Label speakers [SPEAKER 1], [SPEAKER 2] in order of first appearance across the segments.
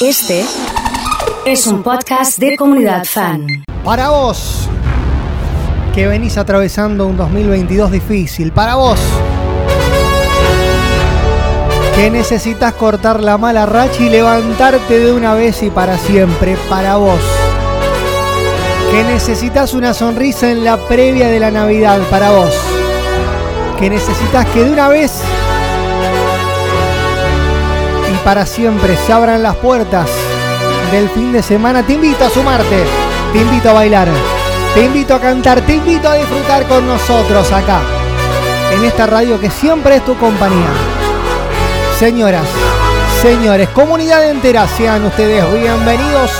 [SPEAKER 1] Este es un podcast de comunidad fan.
[SPEAKER 2] Para vos, que venís atravesando un 2022 difícil. Para vos, que necesitas cortar la mala racha y levantarte de una vez y para siempre. Para vos, que necesitas una sonrisa en la previa de la Navidad. Para vos, que necesitas que de una vez para siempre se abran las puertas del fin de semana. Te invito a sumarte, te invito a bailar, te invito a cantar, te invito a disfrutar con nosotros acá, en esta radio que siempre es tu compañía. Señoras, señores, comunidad entera, sean ustedes bienvenidos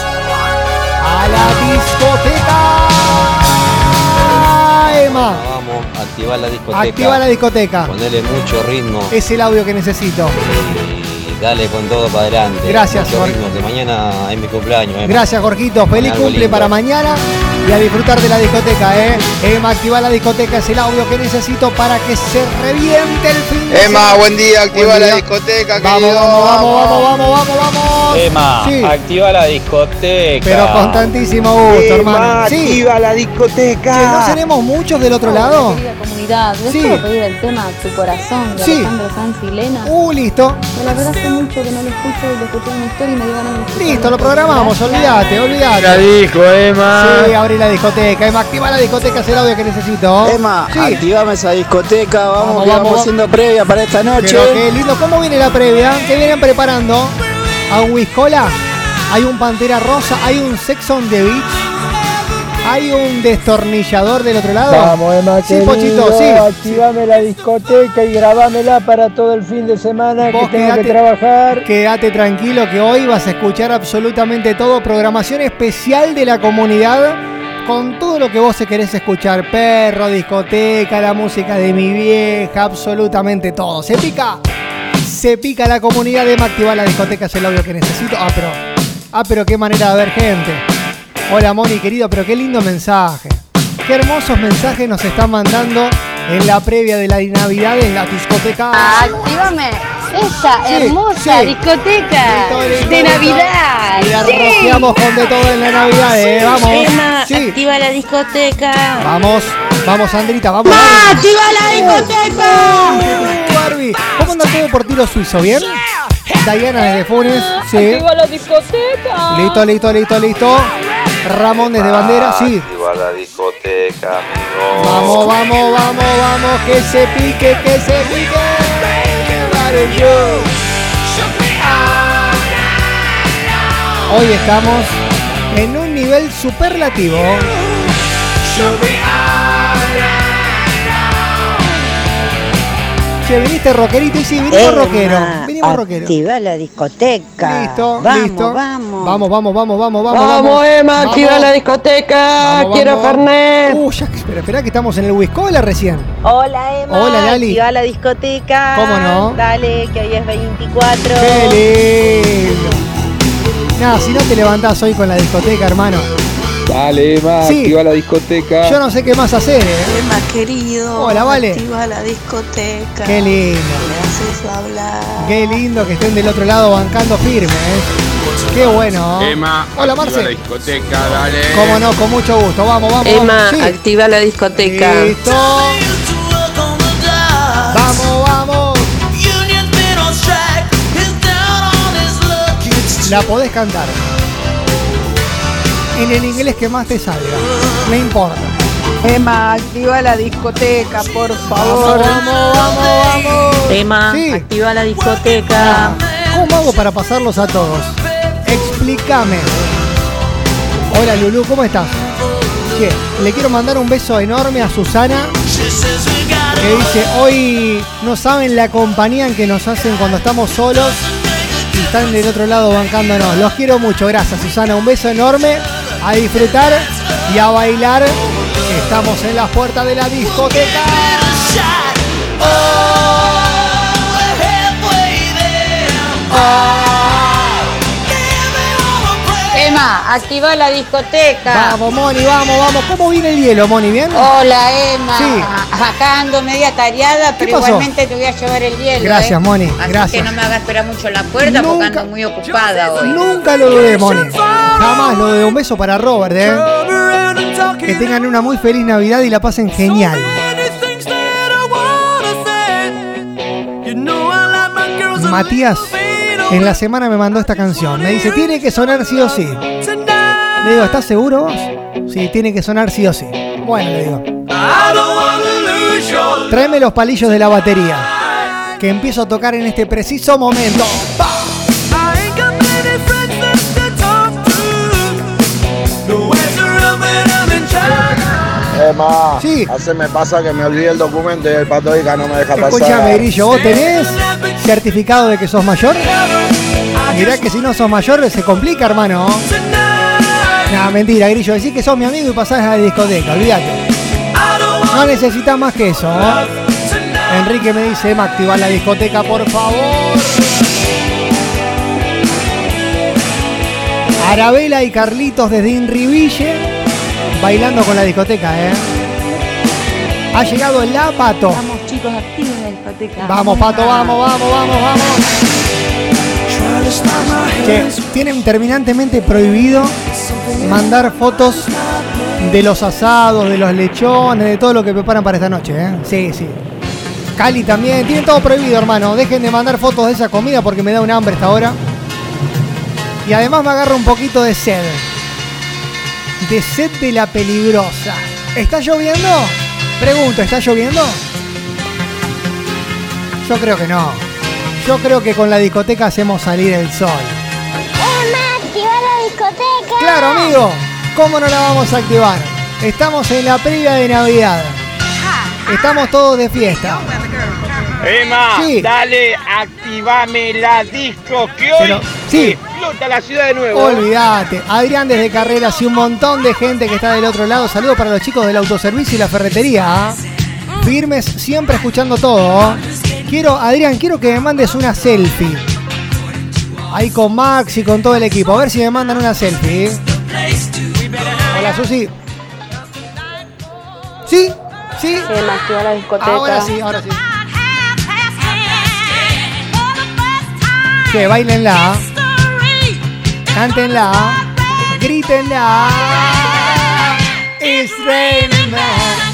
[SPEAKER 2] a la discoteca. Emma,
[SPEAKER 3] Vamos, activar la discoteca.
[SPEAKER 2] activa la discoteca.
[SPEAKER 3] Ponele mucho ritmo
[SPEAKER 2] Es el audio que necesito.
[SPEAKER 3] Dale con todo para adelante.
[SPEAKER 2] Gracias, Jorge.
[SPEAKER 3] que mañana es mi cumpleaños. Emma.
[SPEAKER 2] Gracias, Jorgito. Feliz cumple
[SPEAKER 3] lindo.
[SPEAKER 2] para mañana y a disfrutar de la discoteca, ¿eh? Emma, activa la discoteca. Es el audio que necesito para que se reviente el fin de
[SPEAKER 4] Emma,
[SPEAKER 2] semana.
[SPEAKER 4] buen día, activa
[SPEAKER 2] Buen
[SPEAKER 4] la
[SPEAKER 2] día.
[SPEAKER 4] discoteca,
[SPEAKER 2] Vamos, vamos, vamos, vamos, vamos, vamos, vamos.
[SPEAKER 5] Emma,
[SPEAKER 2] Sí,
[SPEAKER 5] activa la discoteca.
[SPEAKER 2] pero con tantísimo gusto, hermano. Sí,
[SPEAKER 4] la
[SPEAKER 2] que
[SPEAKER 4] discoteca.
[SPEAKER 2] no tenemos muchos del otro lado.
[SPEAKER 6] Querida comunidad, ¿les
[SPEAKER 2] Sí.
[SPEAKER 6] puedo pedir el tema Tu Corazón de
[SPEAKER 2] Sí.
[SPEAKER 6] Alejandro Sanz y Lena?
[SPEAKER 2] Uh, listo.
[SPEAKER 6] La verdad hace mucho que no lo escucho y lo escuché en historia y me dio ganas de escucharlo.
[SPEAKER 2] Listo, lo programamos. Olvídate, olvídate.
[SPEAKER 5] La disco, Emma.
[SPEAKER 2] Sí, abrí la discoteca. Emma, activa la discoteca. Es el audio que necesito.
[SPEAKER 7] Emma,
[SPEAKER 2] sí.
[SPEAKER 7] activame esa discoteca, vamos,
[SPEAKER 2] Vamos,
[SPEAKER 7] que
[SPEAKER 2] vamos.
[SPEAKER 7] vamos haciendo previa para esta noche.
[SPEAKER 2] Pero qué lindo, ¿cómo viene la previa? ¿Qué vienen preparando? ¿A un Whiskola? ¿Hay un Pantera Rosa? ¿Hay un Sex on the Beach? ¿Hay un destornillador del otro lado?
[SPEAKER 8] Vamos, Emma,
[SPEAKER 2] Sí,
[SPEAKER 8] querido,
[SPEAKER 2] Pochito, sí.
[SPEAKER 8] activame la discoteca y grabámela para todo el fin de semana que tengo
[SPEAKER 2] quedate-
[SPEAKER 8] que trabajar.
[SPEAKER 2] Quédate tranquilo que hoy vas a escuchar absolutamente todo. Programación especial de la comunidad con todo lo que vos querés escuchar. Perro, discoteca, la música de mi vieja, absolutamente todo. ¿Se pica? Se pica la comunidad de Activar la discoteca, es el audio que necesito. Ah, pero, ah, pero qué manera de ver gente. Hola Moni, querido, pero qué lindo mensaje. Qué hermosos mensajes nos están mandando en la previa de la Navidad en la discoteca.
[SPEAKER 6] Actívame esa
[SPEAKER 2] Sí,
[SPEAKER 6] hermosa
[SPEAKER 2] sí.
[SPEAKER 6] discoteca de. Navidad.
[SPEAKER 2] Y la
[SPEAKER 6] Sí.
[SPEAKER 2] rociamos con de todo en la Navidad, eh. Vamos.
[SPEAKER 9] Emma,
[SPEAKER 2] Sí.
[SPEAKER 9] activa la discoteca.
[SPEAKER 2] Vamos, vamos, Sandrita, vamos. Barbie.
[SPEAKER 9] ¡Activa la discoteca!
[SPEAKER 2] Uh, Barbie, ¿cómo anda todo por tiro suizo? ¿Bien? Diana desde Funes, sí.
[SPEAKER 6] la discoteca!
[SPEAKER 2] Listo, listo, listo, listo. Ramón desde Bandera, sí.
[SPEAKER 3] Activa la discoteca, amigo.
[SPEAKER 2] Vamos, vamos, vamos, vamos, que se pique, que se pique. Hoy estamos en un nivel superlativo. Che, viniste rockerito y sí, vinimos rockero. Vinimos rockero.
[SPEAKER 9] activa la discoteca.
[SPEAKER 2] Listo,
[SPEAKER 9] vamos,
[SPEAKER 2] listo.
[SPEAKER 9] Vamos,
[SPEAKER 2] Vamos, vamos, vamos, vamos, vamos.
[SPEAKER 8] Vamos, Emma, activa
[SPEAKER 2] Vamos.
[SPEAKER 8] la discoteca.
[SPEAKER 2] Vamos,
[SPEAKER 8] Quiero
[SPEAKER 2] vamos.
[SPEAKER 8] Fernet.
[SPEAKER 2] Uh, ya, espera, espera que estamos en el Wiscola recién.
[SPEAKER 9] Hola, Emma.
[SPEAKER 2] Hola, Lali.
[SPEAKER 9] Activa la discoteca.
[SPEAKER 2] ¿Cómo no?
[SPEAKER 9] Dale, que hoy es 24.
[SPEAKER 2] ¡Qué lindo! Nada, si no te levantás hoy con la discoteca, hermano.
[SPEAKER 4] Dale, Emma,
[SPEAKER 2] Sí.
[SPEAKER 4] activa la discoteca.
[SPEAKER 2] Yo no sé qué más hacer, ¿eh?
[SPEAKER 9] Emma, querido.
[SPEAKER 2] Hola, Vale.
[SPEAKER 9] Activa la discoteca.
[SPEAKER 2] Qué lindo. Qué lindo que estén del otro lado bancando firme, ¿eh? Qué bueno.
[SPEAKER 4] Emma,
[SPEAKER 2] Hola, Marce.
[SPEAKER 4] la discoteca, dale.
[SPEAKER 2] Cómo no, con mucho gusto. Vamos, vamos. vamos. Sí.
[SPEAKER 9] activa la discoteca.
[SPEAKER 2] Listo. Vamos, vamos. La podés cantar. En el inglés que más te salga. No importa.
[SPEAKER 8] Emma, activa la discoteca, por favor.
[SPEAKER 2] vamos, vamos, vamos.
[SPEAKER 9] Emma,
[SPEAKER 2] Sí.
[SPEAKER 9] activa la discoteca.
[SPEAKER 2] ¿Cómo hago para pasarlos a todos? Explícame. Hola Lulu, ¿cómo estás? ¿Qué? Le quiero mandar un beso enorme a Susana. Que dice, hoy no saben la compañía en que nos hacen cuando estamos solos y están del otro lado bancándonos. Los quiero mucho, gracias Susana. Un beso enorme. A disfrutar y a bailar. Estamos en las puertas de la discoteca.
[SPEAKER 6] Emma,
[SPEAKER 10] Emma, activa la discoteca.
[SPEAKER 2] Vamos, Moni, vamos, vamos. ¿Cómo viene el hielo, Moni? ¿Bien?
[SPEAKER 10] Hola, Emma.
[SPEAKER 2] Sí.
[SPEAKER 10] Acá ando media tareada, pero
[SPEAKER 2] pasó?
[SPEAKER 10] igualmente te voy a llevar el hielo.
[SPEAKER 2] Gracias,
[SPEAKER 10] ¿eh?
[SPEAKER 2] Moni,
[SPEAKER 10] Así
[SPEAKER 2] gracias.
[SPEAKER 10] que no me haga esperar mucho en la puerta porque ando muy ocupada hoy.
[SPEAKER 2] Nunca lo dudé, Moni. Jamás lo dudé. Un beso para Robert, ¿eh? Que tengan una muy feliz Navidad y la pasen genial. Matías en la semana me mandó esta canción. Me dice, tiene que sonar sí o sí. Le digo, ¿estás seguro vos? Sí, tiene que sonar sí o sí. Bueno, le digo. Tráeme los palillos de la batería. Que empiezo a tocar en este preciso momento.
[SPEAKER 7] Emma,
[SPEAKER 2] Sí.
[SPEAKER 7] hace me pasa que me olvidé el documento y el patoica no me deja pasar.
[SPEAKER 2] Escúchame, Grillo, ¿vos tenés certificado de que sos mayor? Mirá que si no sos mayor se complica, hermano. No, mentira, Grillo. Decís que sos mi amigo y pasás a la discoteca, olvídate. No necesitas más que eso. ¿no? Enrique me dice, Emma, activar la discoteca, por favor. Arabela y Carlitos desde Inriville bailando con la discoteca, ¿eh? Ha llegado la Pato.
[SPEAKER 9] Vamos chicos, activen la discoteca.
[SPEAKER 2] Vamos, Pato, vamos, vamos, vamos, vamos. Che, tienen terminantemente prohibido mandar fotos de los asados, de los lechones, de todo lo que preparan para esta noche, ¿eh? Sí, sí. Cali también, tienen todo prohibido, hermano. Dejen de mandar fotos de esa comida porque me da un hambre esta hora. Y además me agarra un poquito de sed. De sed de la peligrosa. ¿Está lloviendo? Pregunto, ¿está lloviendo? Yo creo que no. Yo creo que con la discoteca hacemos salir el sol.
[SPEAKER 11] Emma, activa la discoteca.
[SPEAKER 2] Claro, amigo. ¿Cómo no la vamos a activar? Estamos en la previa de Navidad. Estamos todos de fiesta.
[SPEAKER 5] Emma,
[SPEAKER 2] Sí.
[SPEAKER 5] dale, activame la disco que hoy
[SPEAKER 2] Pero, sí.
[SPEAKER 5] explota la ciudad de nuevo.
[SPEAKER 2] Olvídate. Adrián desde Carreras y un montón de gente que está del otro lado. Saludos para los chicos del autoservicio y la ferretería. ¿ah? Firmes, siempre escuchando todo. Quiero, Adrián, quiero que me mandes una selfie. Ahí con Max y con todo el equipo. A ver si me mandan una selfie. Hola, Susi. ¿Sí? ¿Sí?
[SPEAKER 9] Activa la discoteca.
[SPEAKER 2] Ahora sí, ahora sí. Que bailenla. Cántenla. Grítenla. It's raining.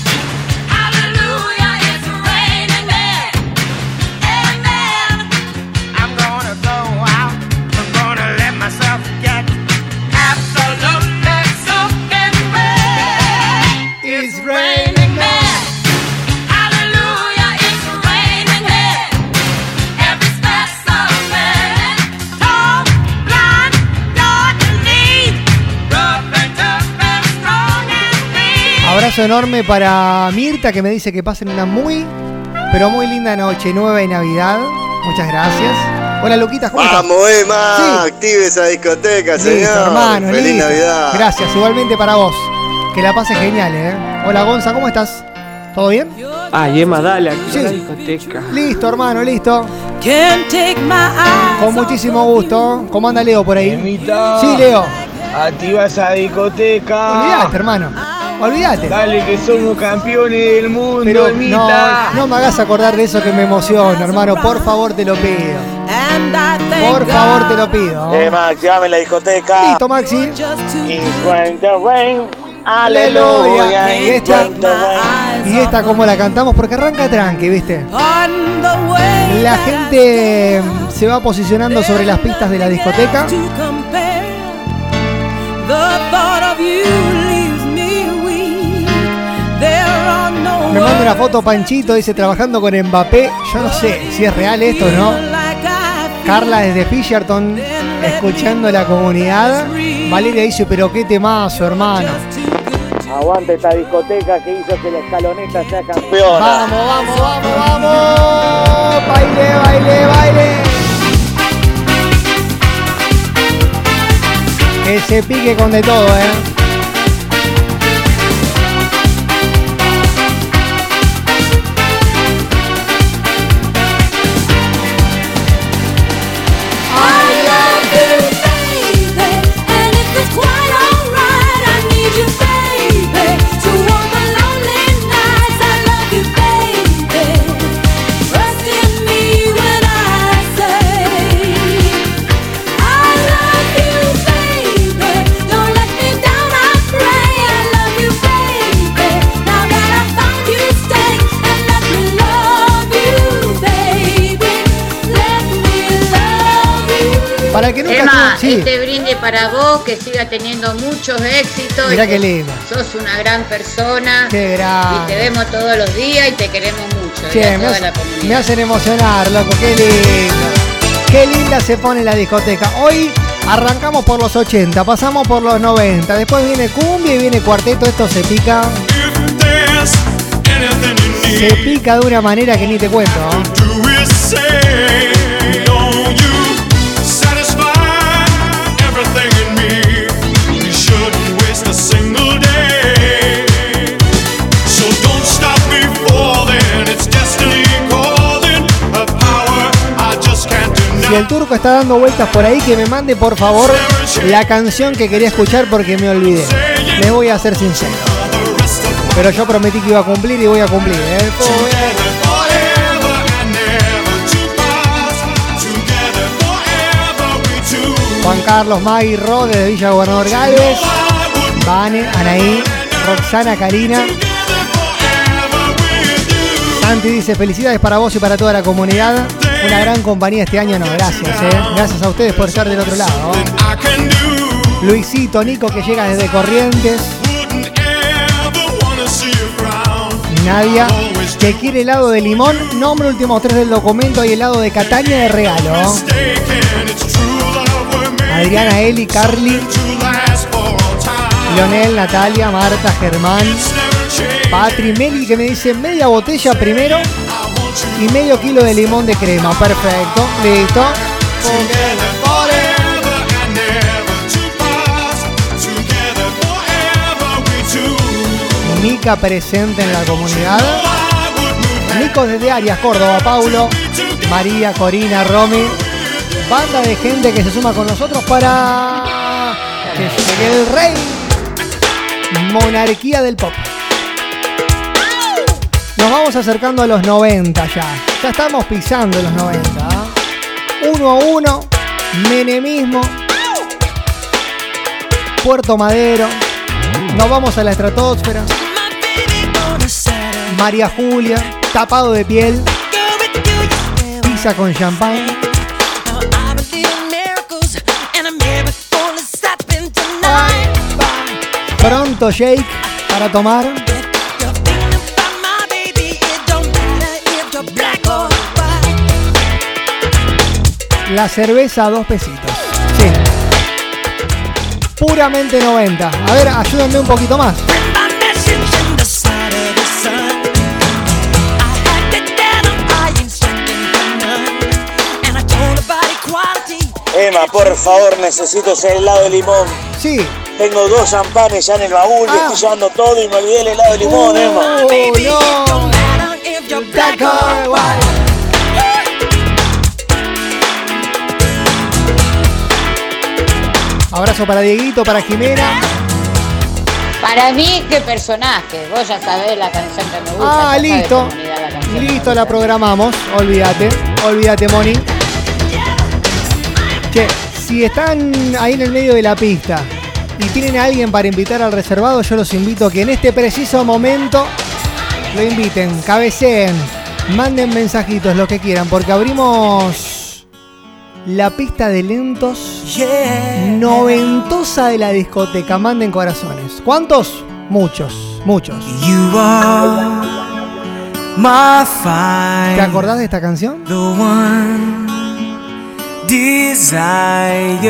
[SPEAKER 2] Abrazo enorme para Mirta que me dice que pasen una muy, pero muy linda noche nueva y Navidad. Muchas gracias. Hola Luquita, ¿cómo estás?
[SPEAKER 12] Vamos, Emma,
[SPEAKER 2] Sí.
[SPEAKER 12] active esa discoteca, señor.
[SPEAKER 2] Listo, hermano,
[SPEAKER 12] Feliz
[SPEAKER 2] listo.
[SPEAKER 12] Navidad.
[SPEAKER 2] Gracias, igualmente para vos. Que la pases genial, ¿eh? Hola Gonza, ¿cómo estás? ¿Todo bien?
[SPEAKER 13] Ay, Emma, dale, activa
[SPEAKER 2] Sí.
[SPEAKER 13] la discoteca.
[SPEAKER 2] Listo, hermano, listo. Con muchísimo gusto. ¿Cómo anda Leo por ahí?
[SPEAKER 4] Emita.
[SPEAKER 2] Sí, Leo.
[SPEAKER 4] Activa esa discoteca.
[SPEAKER 2] Olvídate, hermano. Olvídate.
[SPEAKER 4] Dale que somos campeones del mundo,
[SPEAKER 2] Pero no, no me hagas acordar de eso que me emociona, hermano. Por favor, te lo pido. Por favor, te lo pido.
[SPEAKER 7] Emma, activame la discoteca.
[SPEAKER 2] Listo, Maxi. Aleluya. Y esta, y esta como la cantamos porque arranca tranqui, ¿viste? La gente se va posicionando sobre las pistas de la discoteca. Me manda una foto Panchito, dice trabajando con Mbappé. Yo no sé si es real esto o no. Carla desde Fisherton, escuchando la comunidad. Valeria dice, pero qué temazo, hermano.
[SPEAKER 7] Aguante esta discoteca que hizo que la escaloneta sea campeona.
[SPEAKER 2] Vamos, vamos, vamos, vamos. Baile, baile, baile. Que se pique con de todo, eh. Sí.
[SPEAKER 10] este brinde para vos, que siga teniendo muchos éxitos.
[SPEAKER 2] Mirá
[SPEAKER 10] y
[SPEAKER 2] qué lindo.
[SPEAKER 10] Sos una gran persona.
[SPEAKER 2] Qué grande.
[SPEAKER 10] Y te vemos todos los días y te queremos mucho.
[SPEAKER 2] Che,
[SPEAKER 10] a
[SPEAKER 2] me,
[SPEAKER 10] toda
[SPEAKER 2] hace-
[SPEAKER 10] la comunidad.
[SPEAKER 2] me hacen emocionar, loco, qué lindo. Qué linda se pone la discoteca. Hoy arrancamos por los 80, pasamos por los 90, después viene cumbia y viene cuarteto, esto se pica. Se pica de una manera que ni te cuento. ¿no? Si el turco está dando vueltas por ahí, que me mande por favor la canción que quería escuchar porque me olvidé. Les voy a ser sincero. Pero yo prometí que iba a cumplir y voy a cumplir. ¿eh? Juan Carlos, Magui, Ro desde Villa Gobernador Galvez, Vane, Anaí, Roxana, Karina. Santi dice felicidades para vos y para toda la comunidad. Una gran compañía este año, no, gracias, eh. Gracias a ustedes por estar del otro lado. Luisito, Nico que llega desde Corrientes. Nadia, que quiere helado de limón. Nombre últimos tres del documento y helado de Catania de regalo. Adriana, Eli, Carly, Lionel, Natalia, Marta, Germán, Patri, Meli que me dice media botella primero y medio kilo de limón de crema. Perfecto, listo. Mica presente en la comunidad. Nico desde Arias, Córdoba, Paulo, María, Corina, Romy. Banda de gente que se suma con nosotros para que llegue el rey. Monarquía del pop. Nos vamos acercando a los 90 ya. Ya estamos pisando los 90. ¿ah? Uno a uno. Menemismo. Puerto Madero. Nos vamos a la estratosfera. María Julia. Tapado de piel. Pizza con champán. Pronto Jake para tomar. La cerveza a dos pesitos. Sí. Puramente 90. A ver, ayúdenme un poquito más.
[SPEAKER 7] Emma, por favor, necesito ese helado de limón.
[SPEAKER 2] Sí.
[SPEAKER 7] Tengo dos champanes ya en el baúl, y
[SPEAKER 2] Ah.
[SPEAKER 7] estoy llevando todo y me olvidé el helado de limón, Emma.
[SPEAKER 2] Oh, no. Abrazo para Dieguito, para Jimena.
[SPEAKER 10] Para mí, qué personaje. Vos ya sabés la canción que me gusta.
[SPEAKER 2] Ah, listo.
[SPEAKER 10] la
[SPEAKER 2] Listo, la programamos. Olvídate. Olvídate, Moni. Che, si están ahí en el medio de la pista y tienen a alguien para invitar al reservado, yo los invito a que en este preciso momento lo inviten, cabeceen, manden mensajitos, lo que quieran, porque abrimos la pista de lentos noventosa de la discoteca. Manden corazones. ¿Cuántos? Muchos, muchos.
[SPEAKER 14] You are my fire.
[SPEAKER 2] ¿Te acordás de esta canción?
[SPEAKER 14] The one desire,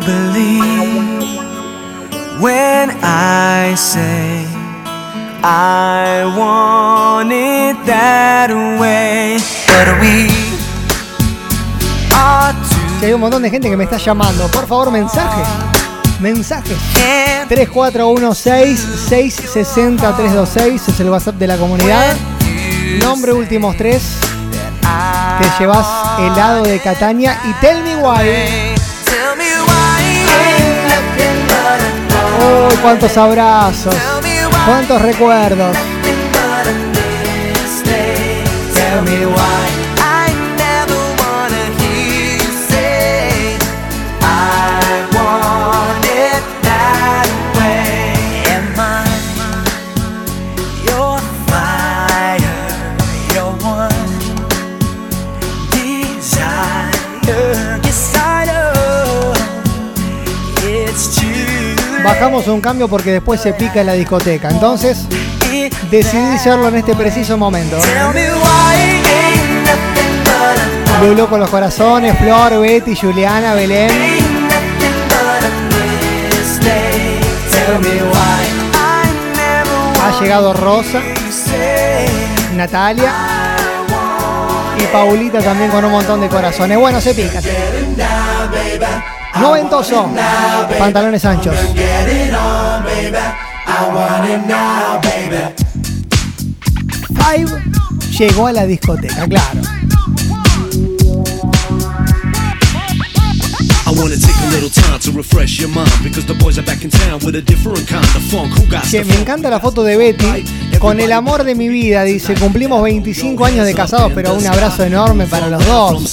[SPEAKER 14] believe when I say I want it that way. But we
[SPEAKER 2] Hay un montón de gente que me está llamando, por favor, mensajes. Mensajes. 3416-660-326 es el WhatsApp de la comunidad. Nombre últimos tres. Te llevas helado de Catania y tell me why. Uy, cuántos abrazos. Cuántos recuerdos.
[SPEAKER 14] Tell me why
[SPEAKER 2] Bajamos un cambio porque después se pica en la discoteca. Entonces, decidí hacerlo en este preciso momento. Lulu con los corazones, Flor, Betty, Juliana, Belén. Ha llegado Rosa, Natalia y Paulita también con un montón de corazones. Bueno, se pica. Noventoso, pantalones anchos. Five llegó a la discoteca, claro.
[SPEAKER 15] The
[SPEAKER 2] me
[SPEAKER 15] funk?
[SPEAKER 2] encanta la foto de Betty con el amor de mi vida. Dice, cumplimos 25 años de casados, pero un abrazo enorme para los dos.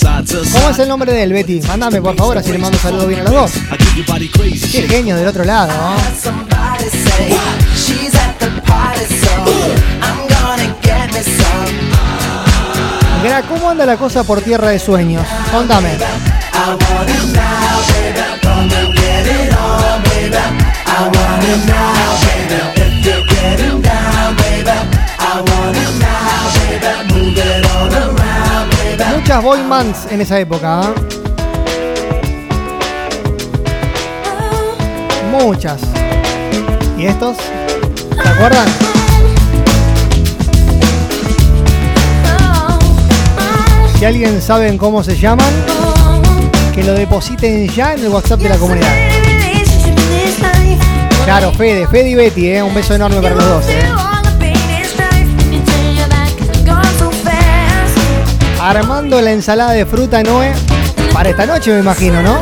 [SPEAKER 2] ¿Cómo es el nombre de él, Betty? Mándame, por favor, así le mando un saludo bien a los dos. Qué genio del otro lado, ¿cómo anda la cosa por tierra de sueños? Contame.
[SPEAKER 14] Baby. I.
[SPEAKER 2] Muchas boy bands en esa época, ¿ah? Muchas. ¿Y estos? ¿Se acuerdan? Si alguien sabe cómo se llaman, que lo depositen ya en el WhatsApp de la comunidad. Claro, Fede, Fede y Betty, ¿eh? un beso enorme para los dos. ¿eh? Armando la ensalada de fruta Noé para esta noche, me imagino, ¿no?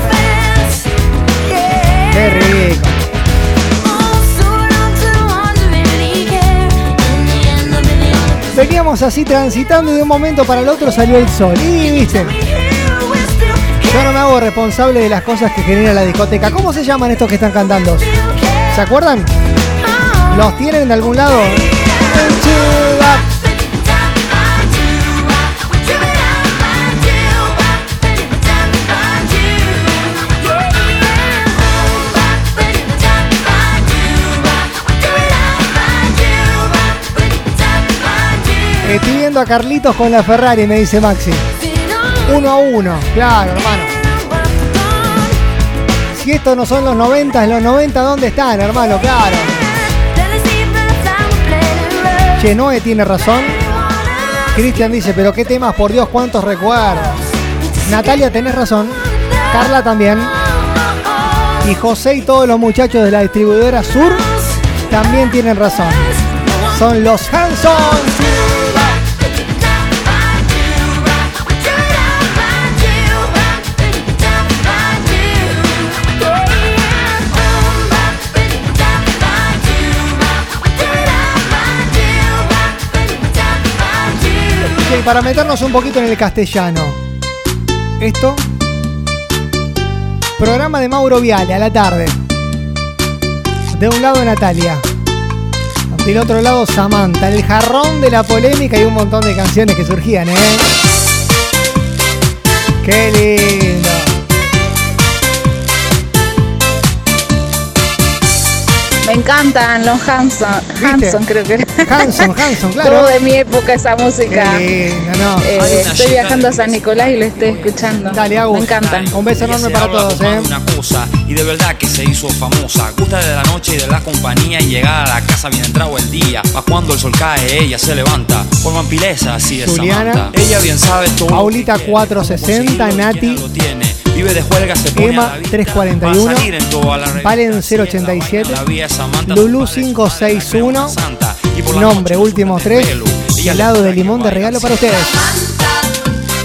[SPEAKER 2] Qué rico. Veníamos así transitando y de un momento para el otro salió el sol. Y viste, yo no me hago responsable de las cosas que genera la discoteca. ¿Cómo se llaman estos que están cantando? ¿Se acuerdan? ¿Los tienen en algún lado? Estoy viendo a Carlitos con la Ferrari, me dice Maxi. Uno a uno, claro, hermano. Si estos no son los 90, los 90, ¿dónde están, hermano? Claro. Che, tiene razón. Cristian dice, pero qué temas, por Dios, cuántos recuerdos. Natalia, tenés razón. Carla también. Y José y todos los muchachos de la distribuidora Sur también tienen razón. Son los Hansons. Para meternos un poquito en el castellano. Esto. Programa de Mauro Viale a la tarde. De un lado Natalia. Del otro lado Samantha. El jarrón de la polémica y un montón de canciones que surgían, ¿eh? Qué lindo.
[SPEAKER 9] Me encantan los Hanson. Hanson, creo que era.
[SPEAKER 2] Hanson, Hanson, claro.
[SPEAKER 9] Todo de mi época esa música.
[SPEAKER 2] Qué lindo, no.
[SPEAKER 9] Eh, estoy viajando a San Nicolás y lo estoy escuchando.
[SPEAKER 2] Dale, Agus.
[SPEAKER 9] Me encanta.
[SPEAKER 2] Un beso enorme para todos, ¿eh?
[SPEAKER 16] una cosa y de verdad que se hizo famosa. Gusta de la noche y de la compañía y llegar a la casa bien entrado el día. Pa' cuando el sol cae, ella se levanta. Por vampileza, así de
[SPEAKER 2] Juliana.
[SPEAKER 16] Samantha. Ella bien sabe todo.
[SPEAKER 2] Paulita 460, Nati,
[SPEAKER 16] Vive de juerga, se pone a
[SPEAKER 2] Emma
[SPEAKER 16] la vida.
[SPEAKER 2] 341,
[SPEAKER 16] Va a salir en toda la revista.
[SPEAKER 2] Valen 087,
[SPEAKER 16] La vía Samantha,
[SPEAKER 2] Lulu 561,
[SPEAKER 16] y por la
[SPEAKER 2] nombre último 3, helado de limón de regalo para ustedes.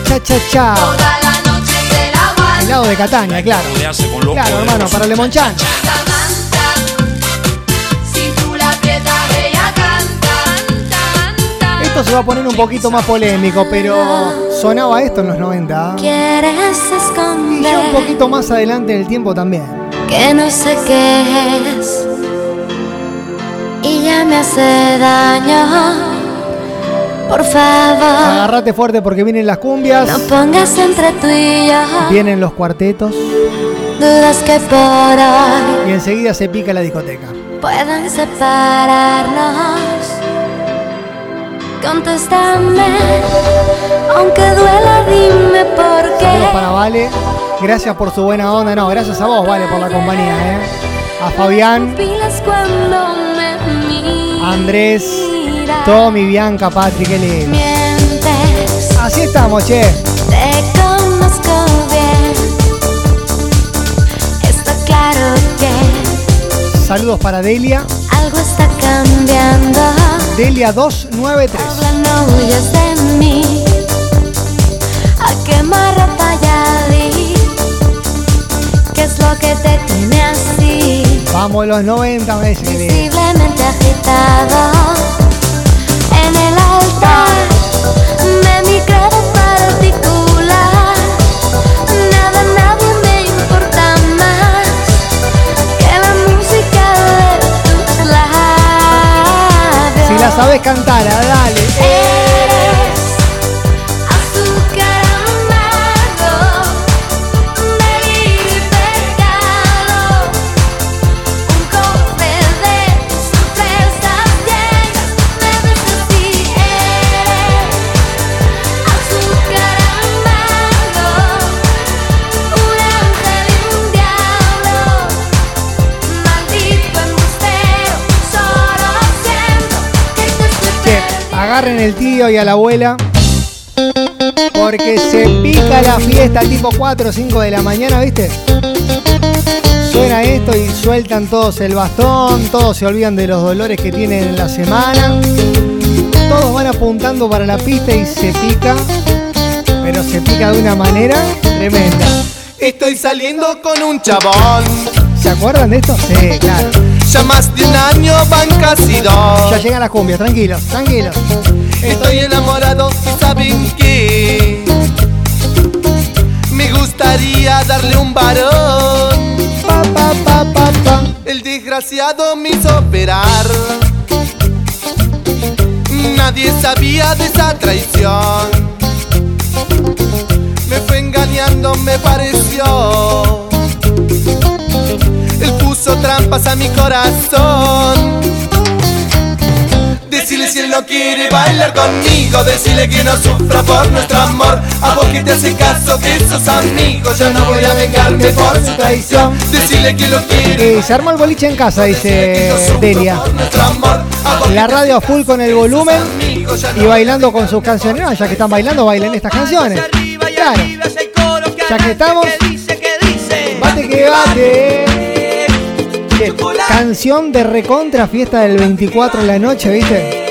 [SPEAKER 2] Cha cha cha. Helado de Catania, claro. Claro, hermano, para Lemonchan. Esto se va a poner un poquito más polémico, pero sonaba esto en los 90.
[SPEAKER 11] Quieres
[SPEAKER 2] Y ya un
[SPEAKER 11] esconder
[SPEAKER 2] poquito más adelante en el tiempo también.
[SPEAKER 11] que no sé qué es y ya me hace daño. Por favor,
[SPEAKER 2] Agarrate fuerte porque vienen las cumbias,
[SPEAKER 11] no pongas entre tú y yo
[SPEAKER 2] vienen los cuartetos,
[SPEAKER 11] dudas que por hoy
[SPEAKER 2] Y enseguida se pica la discoteca.
[SPEAKER 11] puedan separarnos. Contéstame, aunque duela, dime por
[SPEAKER 2] Saludos
[SPEAKER 11] qué.
[SPEAKER 2] para Vale. Gracias por su buena onda. No, gracias a vos, Vale, por la compañía, ¿eh? A Fabián, Andrés, Tommy, Bianca, Patrick, qué lindo. Así estamos, che.
[SPEAKER 11] te conozco bien. Está claro que
[SPEAKER 2] Saludos para Delia.
[SPEAKER 11] algo está cambiando.
[SPEAKER 2] Delia 293.
[SPEAKER 11] No huyas de mí. A quemar ropa ya vi. ¿Qué es lo que te tiene así?
[SPEAKER 2] Vamos los 90 meses.
[SPEAKER 11] Visiblemente agitado. En el altar de mi credo particular.
[SPEAKER 2] Sabes cantar, dale.
[SPEAKER 11] Eres
[SPEAKER 2] agarren el tío y a la abuela. Porque se pica la fiesta tipo 4 o 5 de la mañana, ¿viste? Suena esto y sueltan todos el bastón, todos se olvidan de los dolores que tienen en la semana. Todos van apuntando para la pista y se pica, pero se pica de una manera tremenda.
[SPEAKER 17] Estoy saliendo con un chabón.
[SPEAKER 2] ¿Se acuerdan de esto? Sí, claro.
[SPEAKER 17] Ya más de un año van casi dos.
[SPEAKER 2] Ya llegan las cumbias, tranquilos, tranquilos.
[SPEAKER 17] Estoy enamorado saben que me gustaría darle un varón.
[SPEAKER 2] Pa, pa, pa.
[SPEAKER 17] El desgraciado me hizo operar. Nadie sabía de esa traición. Me fue engañando, me pareció. Él puso trampas a mi corazón. Si él no quiere bailar conmigo Decirle que no sufra por nuestro amor A vos que te hace caso que sos amigo Yo no voy a vengarme por su traición Decirle que lo quiere
[SPEAKER 2] Eh, se armó el boliche en casa, dice Delia.
[SPEAKER 17] nuestro amor A vos
[SPEAKER 2] La radio a full con el volumen
[SPEAKER 17] amigo Ya
[SPEAKER 2] y bailando con sus canciones. No, ya que están bailando, bailen estas canciones. Claro. Ya que estamos, bate que bate. Canción de recontra, fiesta del 24 de la noche, ¿viste?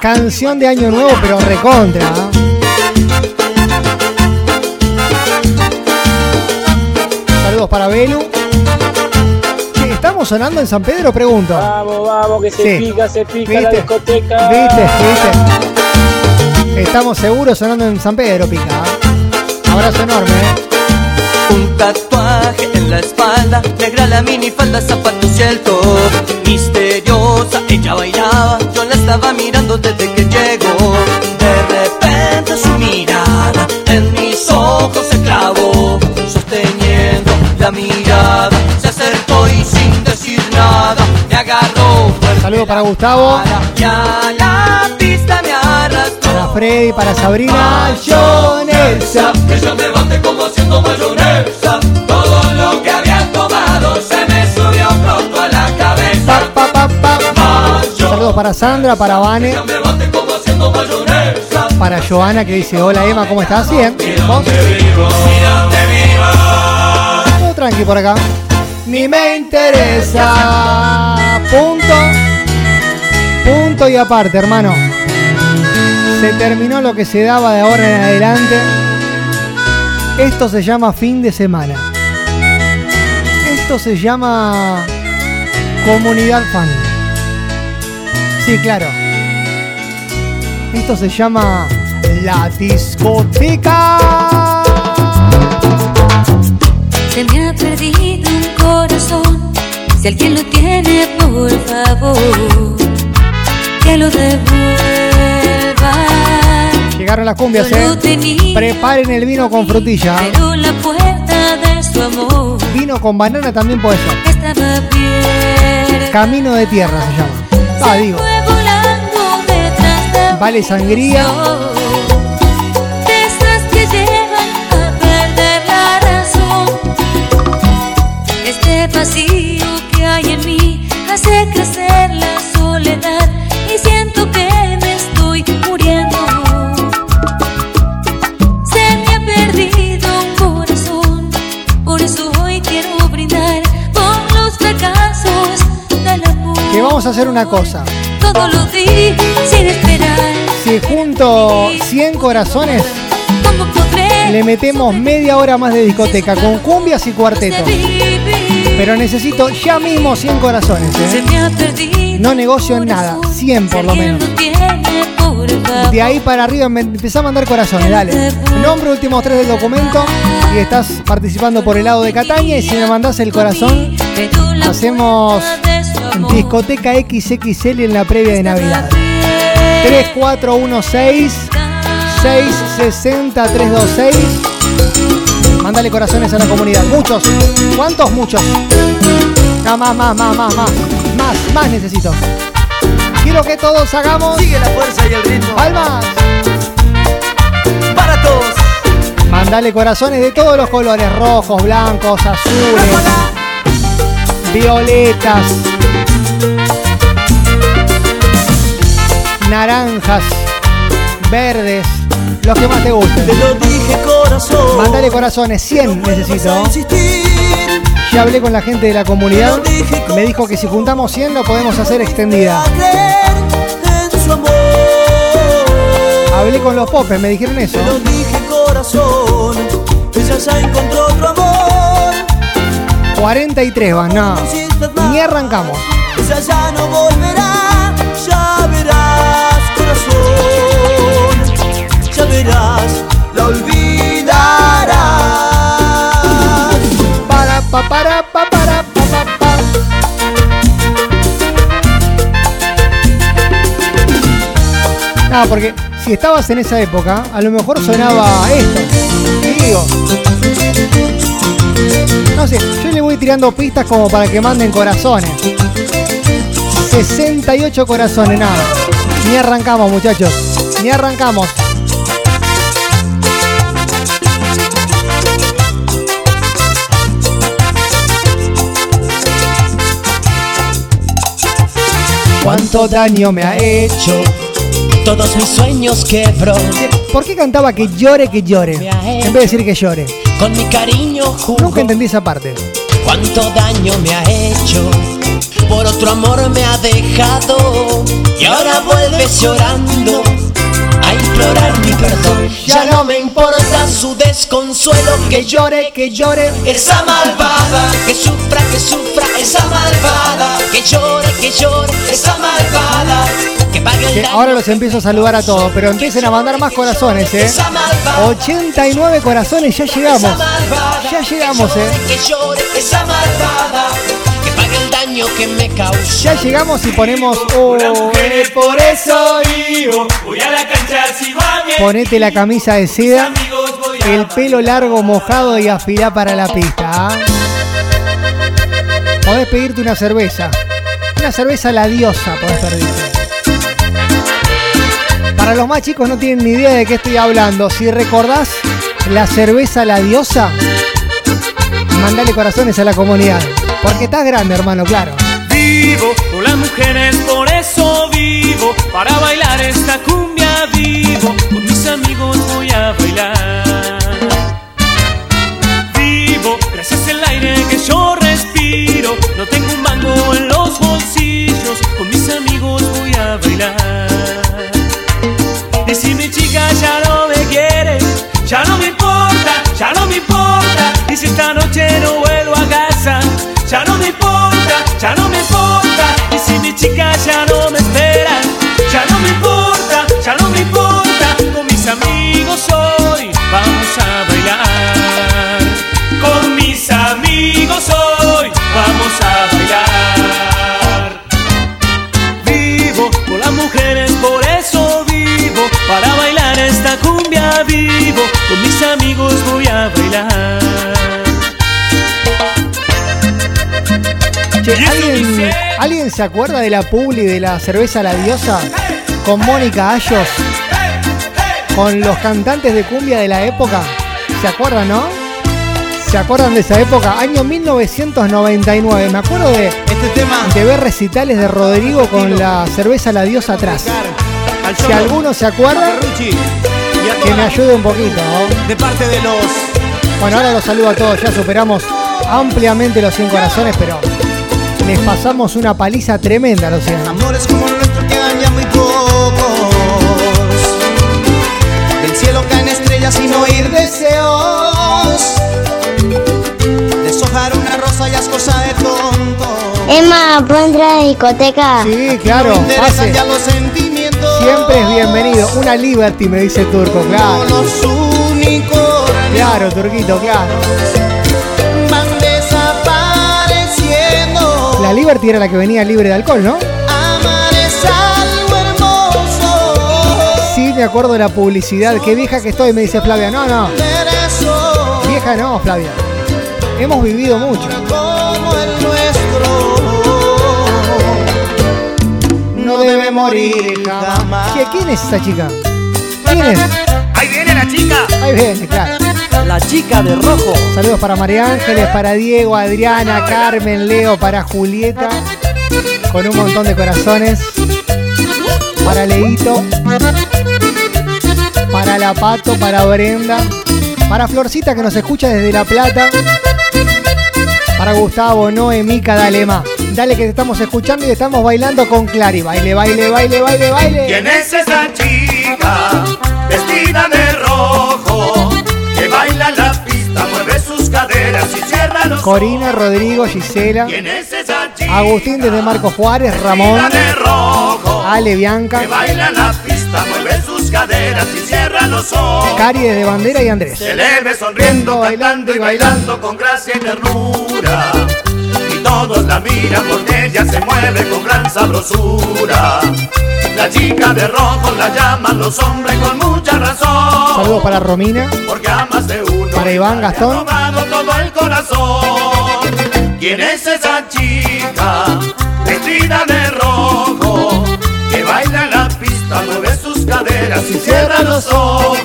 [SPEAKER 2] Canción de año nuevo, pero recontra. ¿ah? Saludos para Belu. ¿Estamos sonando en San Pedro? Pregunto.
[SPEAKER 18] Vamos, vamos, que se
[SPEAKER 2] Sí.
[SPEAKER 18] pica, se pica la
[SPEAKER 2] ¿Viste?
[SPEAKER 18] discoteca.
[SPEAKER 2] ¿Viste? ¿Viste? Estamos seguros sonando en San Pedro, pica. ¿ah? Abrazo enorme, ¿eh?
[SPEAKER 14] Un tatuaje en la espalda, negra la minifalda, zapatos y el top. Misteriosa, ella bailaba, yo la estaba mirando desde que llegó. De repente su mirada en mis ojos se clavó, sosteniendo la mirada, se acercó y sin decir nada, me agarró.
[SPEAKER 2] Saludos para Gustavo,
[SPEAKER 14] y a la pista me arrastró.
[SPEAKER 2] para Freddy, para Sabrina. Mayonesa.
[SPEAKER 14] Que yo me bote como siendo mayonesa
[SPEAKER 2] Saludos para Sandra, para Vane, para Joana que dice, hola Emma, ¿cómo estás? Bien. Todo tranqui por acá. Ni me interesa. Punto. Punto y aparte, hermano. Se terminó lo que se daba de ahora en adelante. Esto se llama fin de semana. Esto se llama comunidad fan. Sí, claro. Esto se llama la discoteca.
[SPEAKER 19] Se me ha perdido un corazón. Si alguien lo tiene, por favor, que lo devuelva.
[SPEAKER 2] Llegaron las cumbias, eh. Preparen el vino con frutilla.
[SPEAKER 19] pero la puerta de su amor
[SPEAKER 2] Vino con banana también puede ser.
[SPEAKER 20] Estaba bien.
[SPEAKER 2] Camino de tierra se llama. Ah, digo.
[SPEAKER 20] La razón. Este vacío que hay en mí hace crecer la soledad y siento que me estoy muriendo. Se me ha perdido un corazón, por eso hoy quiero brindar por los fracasos del amor.
[SPEAKER 2] Que vamos a hacer una cosa.
[SPEAKER 20] Todo lo di sin esperar.
[SPEAKER 2] Si junto 100 corazones,
[SPEAKER 20] ¿Cómo podré
[SPEAKER 2] le metemos media hora más de discoteca con cumbias y cuarteto. Pero necesito ya mismo 100 corazones. ¿eh? No negocio en nada. 100 por lo menos. De ahí para arriba empezá a mandar corazones, dale. Nombre, últimos tres del documento. Y estás participando por el lado de Cataña. Y si me mandás el corazón, hacemos discoteca XXL en la previa de Navidad. 3416 660 326. Mándale corazones a la comunidad. Muchos. ¿Cuántos? Muchos. No, más, más, más, más, más. Más, más necesito. Quiero que todos hagamos.
[SPEAKER 21] Sigue la fuerza y el ritmo.
[SPEAKER 2] ¡Palmas!
[SPEAKER 21] Para todos.
[SPEAKER 2] Mándale corazones de todos los colores. Rojos, blancos, azules. Violetas. Naranjas. Verdes. Los que más te gusten.
[SPEAKER 21] Te lo dije corazón.
[SPEAKER 2] Mándale corazones, 100 necesito. Ya hablé con la gente de la comunidad. Me dijo que si juntamos 100 lo podemos hacer extendida. Hablé con los popes, me dijeron eso.
[SPEAKER 21] Corazón. Ella ya encontró otro amor.
[SPEAKER 2] 43 van, no. Ni arrancamos.
[SPEAKER 21] Ella ya no volverá. Ya verás corazón. Ya verás. La olvidarás.
[SPEAKER 2] Pa, para, pa, para, pa, pa, pa. No, porque si estabas en esa época, a lo mejor sonaba esto. Te digo. No sé, yo le voy tirando pistas como para que manden corazones. 68 corazones, nada. Ni arrancamos, muchachos. Ni arrancamos. Cuánto daño me ha hecho.
[SPEAKER 22] Todos mis sueños quebró.
[SPEAKER 2] ¿Por qué cantaba que llore, que llore? En vez de decir que llore.
[SPEAKER 22] Con mi cariño.
[SPEAKER 2] Nunca entendí esa parte.
[SPEAKER 22] Cuánto daño me ha hecho. Por otro amor me ha dejado. Y ahora vuelves llorando a implorar mi perdón. Ya no me importa su desconsuelo. Que llore, que llore. Esa malvada. Que sufra, que sufra. Esa malvada. Que llore, que llore. Esa malvada. Que pague el
[SPEAKER 2] Que
[SPEAKER 22] daño.
[SPEAKER 2] ahora los empiezo a saludar a todos, pero empiecen a mandar más corazones, ¿eh?
[SPEAKER 22] Esa malvada.
[SPEAKER 2] 89 corazones, ya llegamos. Ya llegamos, ¿eh?
[SPEAKER 22] Que llore esa malvada, que pague el daño que me causó.
[SPEAKER 2] Ya llegamos y ponemos. Oh,
[SPEAKER 14] Mujeres, por eso vivo. Voy a la cancha, sigo a mi
[SPEAKER 2] ponete la camisa de seda, el pelo largo, mojado y afilá para la pista. ¿ah? Podés pedirte una cerveza. Una cerveza la diosa, podés pedirte. Para los más chicos no tienen ni idea de qué estoy hablando. Si recordás la cerveza la diosa, mandale corazones a la comunidad. Porque estás grande, hermano, claro.
[SPEAKER 14] Vivo con las mujeres, por eso vivo. Para bailar esta cumbia vivo. Con mis amigos voy a bailar. Vivo gracias al aire que yo respiro. No tengo un mango en los bolsillos. Con mis amigos voy a bailar.
[SPEAKER 2] Se acuerda de la publi de la cerveza La Diosa? Con Mónica Ayos. Con los cantantes de cumbia de la época. ¿Se acuerdan, no? ¿Se acuerdan de esa época? Año 1999. Me acuerdo de,
[SPEAKER 23] Este tema
[SPEAKER 2] de ver recitales de Rodrigo con la cerveza La Diosa atrás. Si alguno se acuerda, que me ayude un poquito. ¿no?
[SPEAKER 23] de parte de los
[SPEAKER 2] Bueno, ahora los saludo a todos. Ya superamos ampliamente los 100 corazones, pero les pasamos una paliza tremenda a los 100.
[SPEAKER 23] amores como el nuestro quedan ya muy pocos. Del cielo caen estrellas sin oír deseos. Deshojar una rosa ya es cosa de tonto.
[SPEAKER 24] Emma, ¿puedo entrar a la discoteca?
[SPEAKER 2] Sí, claro,
[SPEAKER 23] no
[SPEAKER 2] pase.
[SPEAKER 23] ya los sentimientos.
[SPEAKER 2] Siempre es bienvenido. Una Liberty, me dice Turco, claro.
[SPEAKER 23] Los únicos
[SPEAKER 2] Claro, Turquito, claro. La Liberty era la que venía libre de alcohol, ¿no?
[SPEAKER 23] Amar es algo hermoso.
[SPEAKER 2] Sí, me acuerdo de la publicidad. Qué vieja que estoy, me dice Flavia. No, no, vieja no, Flavia. Hemos vivido mucho.
[SPEAKER 23] como el nuestro.
[SPEAKER 2] No debe morir jamás. ¿Qué- ¿Quién es esa chica? ¿Quién es?
[SPEAKER 23] Ahí viene la chica.
[SPEAKER 2] Ahí viene, claro.
[SPEAKER 23] La chica de rojo.
[SPEAKER 2] Saludos para María Ángeles, para Diego, Adriana, Carmen, Leo, para Julieta, con un montón de corazones. Para Leito, para La Pato, para Brenda, para Florcita que nos escucha desde La Plata, para Gustavo, Noemí, Dalema. Dale que te estamos escuchando y estamos bailando con Clary. Baile, baile, baile, baile, baile.
[SPEAKER 14] ¿Quién es esa chica vestida de rojo
[SPEAKER 2] Corina, Rodrigo, Gisela,
[SPEAKER 14] ¿Quién es esa chica
[SPEAKER 2] Agustín desde Marco Juárez, Ramón,
[SPEAKER 14] de rojo
[SPEAKER 2] Ale Bianca,
[SPEAKER 14] que baila en la pista, mueve sus caderas y cierra los ojos?
[SPEAKER 2] Cari desde Bandera y Andrés.
[SPEAKER 14] Se le ve sonriendo, bailando y bailando con gracia y ternura. Y todos la miran porque ella se mueve con gran sabrosura. La chica de rojo la llaman los hombres con mucha razón.
[SPEAKER 2] Saludos para Romina,
[SPEAKER 14] Porque a más de uno
[SPEAKER 2] para Iván Gastón.
[SPEAKER 14] todo el corazón. ¿Quién es esa chica vestida de rojo que baila en la pista, mueve sus caderas y cierra los ojos?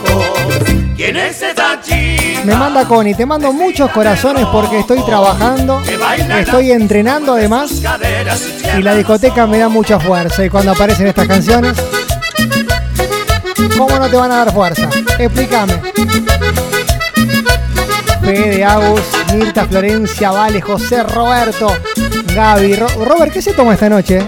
[SPEAKER 14] ¿Quién es esa chica?
[SPEAKER 2] Me manda Connie, te mando muchos corazones porque estoy trabajando, estoy entrenando además
[SPEAKER 14] y
[SPEAKER 2] la discoteca me da mucha fuerza. Y cuando aparecen estas canciones, ¿cómo no te van a dar fuerza? Explícame. Fede, Agus, Mirta, Florencia, Vale, José, Roberto, Gaby. Ro- Robert, ¿qué se toma esta noche?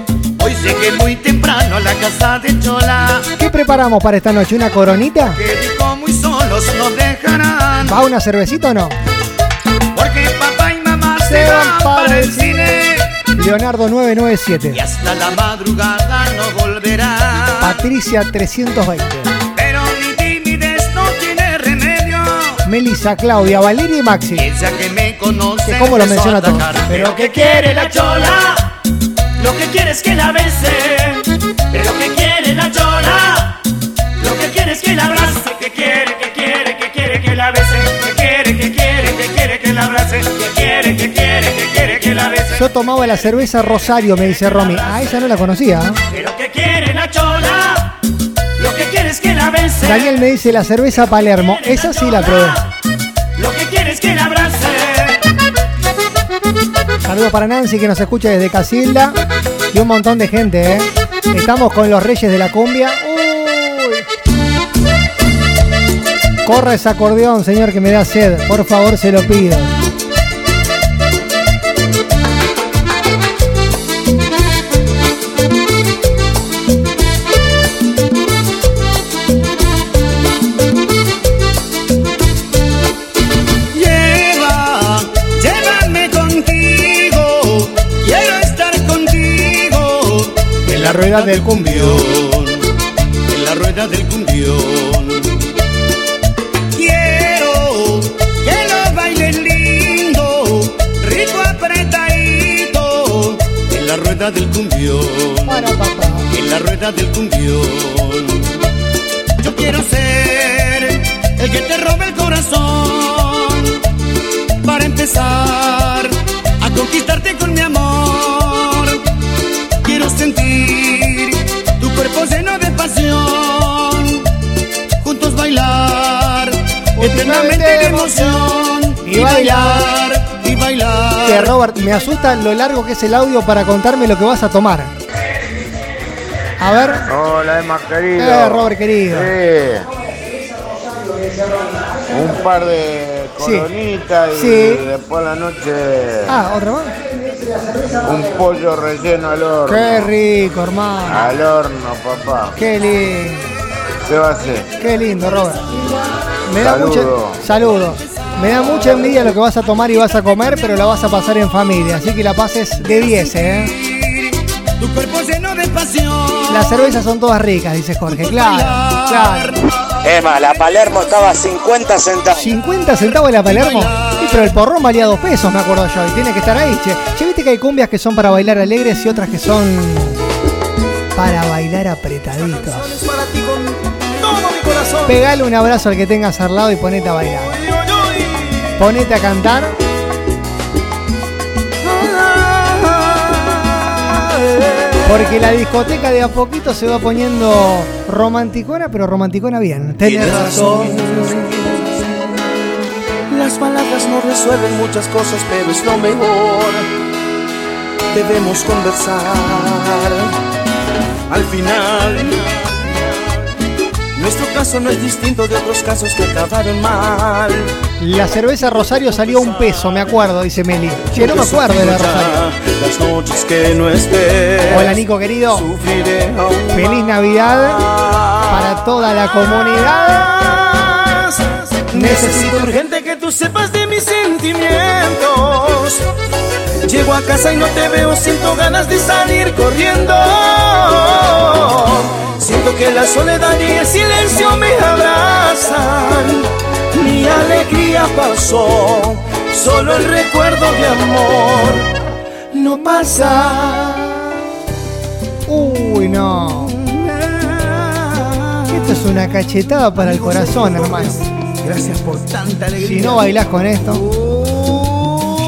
[SPEAKER 14] Hoy llegué muy temprano la casa de Chola.
[SPEAKER 2] ¿Qué preparamos para esta noche? ¿Una coronita?
[SPEAKER 14] Que dijo muy solos nos dejarán.
[SPEAKER 2] ¿Va una cervecita o no?
[SPEAKER 14] Porque papá y mamá se van para el cine.
[SPEAKER 2] Leonardo 997.
[SPEAKER 14] Y hasta la madrugada no volverá.
[SPEAKER 2] Patricia 320. Melissa, Claudia, Valeria y Maxi.
[SPEAKER 14] Ella que me conoce.
[SPEAKER 2] Que cómo lo
[SPEAKER 14] a
[SPEAKER 2] menciona todo.
[SPEAKER 14] Pero que quiere la chola. Lo que quiere es que la bese. Pero que quiere la chola. Lo que quiere es que la abrace. Que quiere, que quiere, que quiere que la bese. Que quiere, que quiere, que quiere que la abrace. Que quiere, que quiere, que quiere que la bese.
[SPEAKER 2] Yo tomaba la cerveza Rosario, me dice Romy. Ah, esa no la conocía. ¿eh? Daniel me dice la cerveza Palermo. Esa sí la probé.
[SPEAKER 14] Lo que quiere es que la abrace.
[SPEAKER 2] Saludos para Nancy que nos escucha desde Casilda. Y un montón de gente, ¿eh? Estamos con los reyes de la cumbia. Uy. Corra ese acordeón, señor, que me da sed. Por favor, se lo pido. La rueda del cumbión.
[SPEAKER 14] en la rueda del cumbión. Quiero que lo bailes lindo, rico apretadito, en la rueda del cumbión,
[SPEAKER 2] Para papá.
[SPEAKER 14] en la rueda del cumbión. Yo quiero ser el que te robe el corazón para empezar a conquistarte con mi amor. pasión, juntos bailar,
[SPEAKER 2] eternamente la
[SPEAKER 14] emoción y bailar, y bailar. Que
[SPEAKER 2] Robert, me asusta lo largo que es el audio para contarme lo que vas a tomar. A ver.
[SPEAKER 25] Hola, Emma, querido.
[SPEAKER 2] Eh, Robert, querido.
[SPEAKER 25] Sí. Un par de coronitas sí. y
[SPEAKER 2] sí.
[SPEAKER 25] después la noche.
[SPEAKER 2] Ah, otra más
[SPEAKER 25] un pollo relleno al horno.
[SPEAKER 2] Qué rico, hermano.
[SPEAKER 25] Al horno, papá.
[SPEAKER 2] Qué lindo.
[SPEAKER 25] ¿Qué va a hacer?
[SPEAKER 2] Qué lindo, Robert. Me da
[SPEAKER 25] Saludo.
[SPEAKER 2] mucha. Me da mucha envidia lo que vas a tomar y vas a comer, pero la vas a pasar en familia. Así que la pases de 10, ¿eh?
[SPEAKER 14] Tu cuerpo lleno de pasión.
[SPEAKER 2] Las cervezas son todas ricas, dice Jorge. Claro, claro.
[SPEAKER 7] Emma, la Palermo estaba a 50 centavos.
[SPEAKER 2] 50 centavos de la Palermo. Pero el porrón valía 2 pesos, me acuerdo yo. Y tiene que estar ahí, che. Che, viste que hay cumbias que son para bailar alegres y otras que son para bailar apretaditos. Pegale un abrazo al que tengas al lado y ponete a bailar. Ponete a cantar. Porque la discoteca de a poquito se va poniendo romanticona, pero romanticona bien. Tenés razón.
[SPEAKER 14] Las palabras no resuelven muchas cosas, pero es lo mejor. Debemos conversar. Al final, nuestro caso no es distinto de otros casos que acabaron mal.
[SPEAKER 2] La cerveza Rosario salió un peso, me acuerdo, dice Meli. Che, no me acuerdo de la Rosario.
[SPEAKER 14] Las noches que no estés.
[SPEAKER 2] Hola Nico querido. Feliz Navidad para toda la comunidad.
[SPEAKER 14] Necesito urgente tú sepas de mis sentimientos. Llego a casa y no te veo, siento ganas de salir corriendo. Siento que la soledad y el silencio me abrazan. Mi alegría pasó, solo el recuerdo de amor no pasa.
[SPEAKER 2] Uy, no. Esto es una cachetada para el corazón, hermano.
[SPEAKER 14] Gracias por tanta alegría.
[SPEAKER 2] Si no bailás con esto,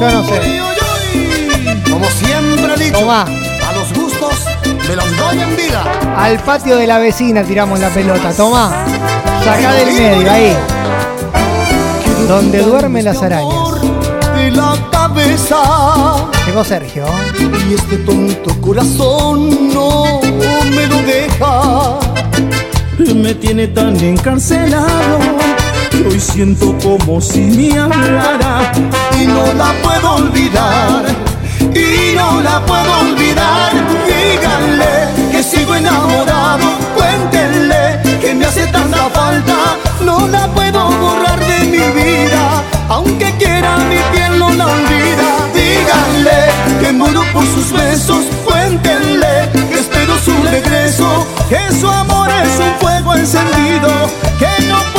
[SPEAKER 2] yo no sé.
[SPEAKER 14] Como siempre he dicho,
[SPEAKER 2] Tomá.
[SPEAKER 14] a los gustos me los doy en vida.
[SPEAKER 2] Al patio de la vecina tiramos la pelota. Tomá. Sacá del medio, ahí. Donde duermen las arañas.
[SPEAKER 14] De la cabeza.
[SPEAKER 2] Llegó Sergio.
[SPEAKER 14] Y este tonto corazón no me lo deja. Me tiene tan encarcelado que hoy siento como si me hablara. Y no la puedo olvidar. Y no la puedo olvidar. Díganle que sigo enamorado. Cuéntenle que me hace tanta falta. No la puedo borrar de mi vida. Aunque quiera mi piel no la olvida. Díganle que muero por sus besos. Cuéntenle que espero su regreso. Que su amor es un fuego encendido. Que no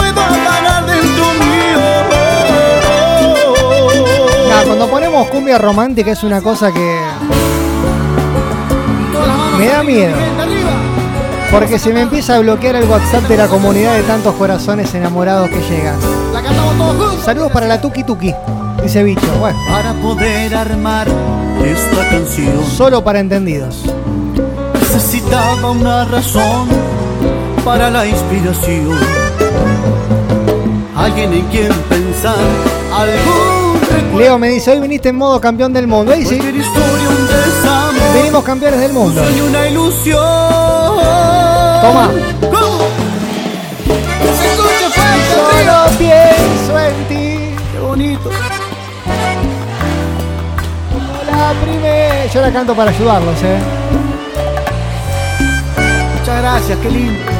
[SPEAKER 2] cuando ponemos cumbia romántica es una cosa que me da miedo. Porque se me empieza a bloquear el WhatsApp de la comunidad de tantos corazones enamorados que llegan. Saludos para la Tuki Tuki, dice Bicho. Bueno,
[SPEAKER 14] Para poder armar esta canción
[SPEAKER 2] solo para entendidos.
[SPEAKER 14] necesitaba una razón para la inspiración. Alguien en quien pensar, algún recuerdo,
[SPEAKER 2] Leo me dice, hoy viniste en modo campeón del mundo. Ahí sí, venimos campeones del mundo.
[SPEAKER 14] Soy una ilusión.
[SPEAKER 2] Toma. Pienso en ti.
[SPEAKER 14] Qué bonito.
[SPEAKER 2] La primera. Yo la canto para ayudarlos, eh.
[SPEAKER 14] Muchas gracias, qué lindo.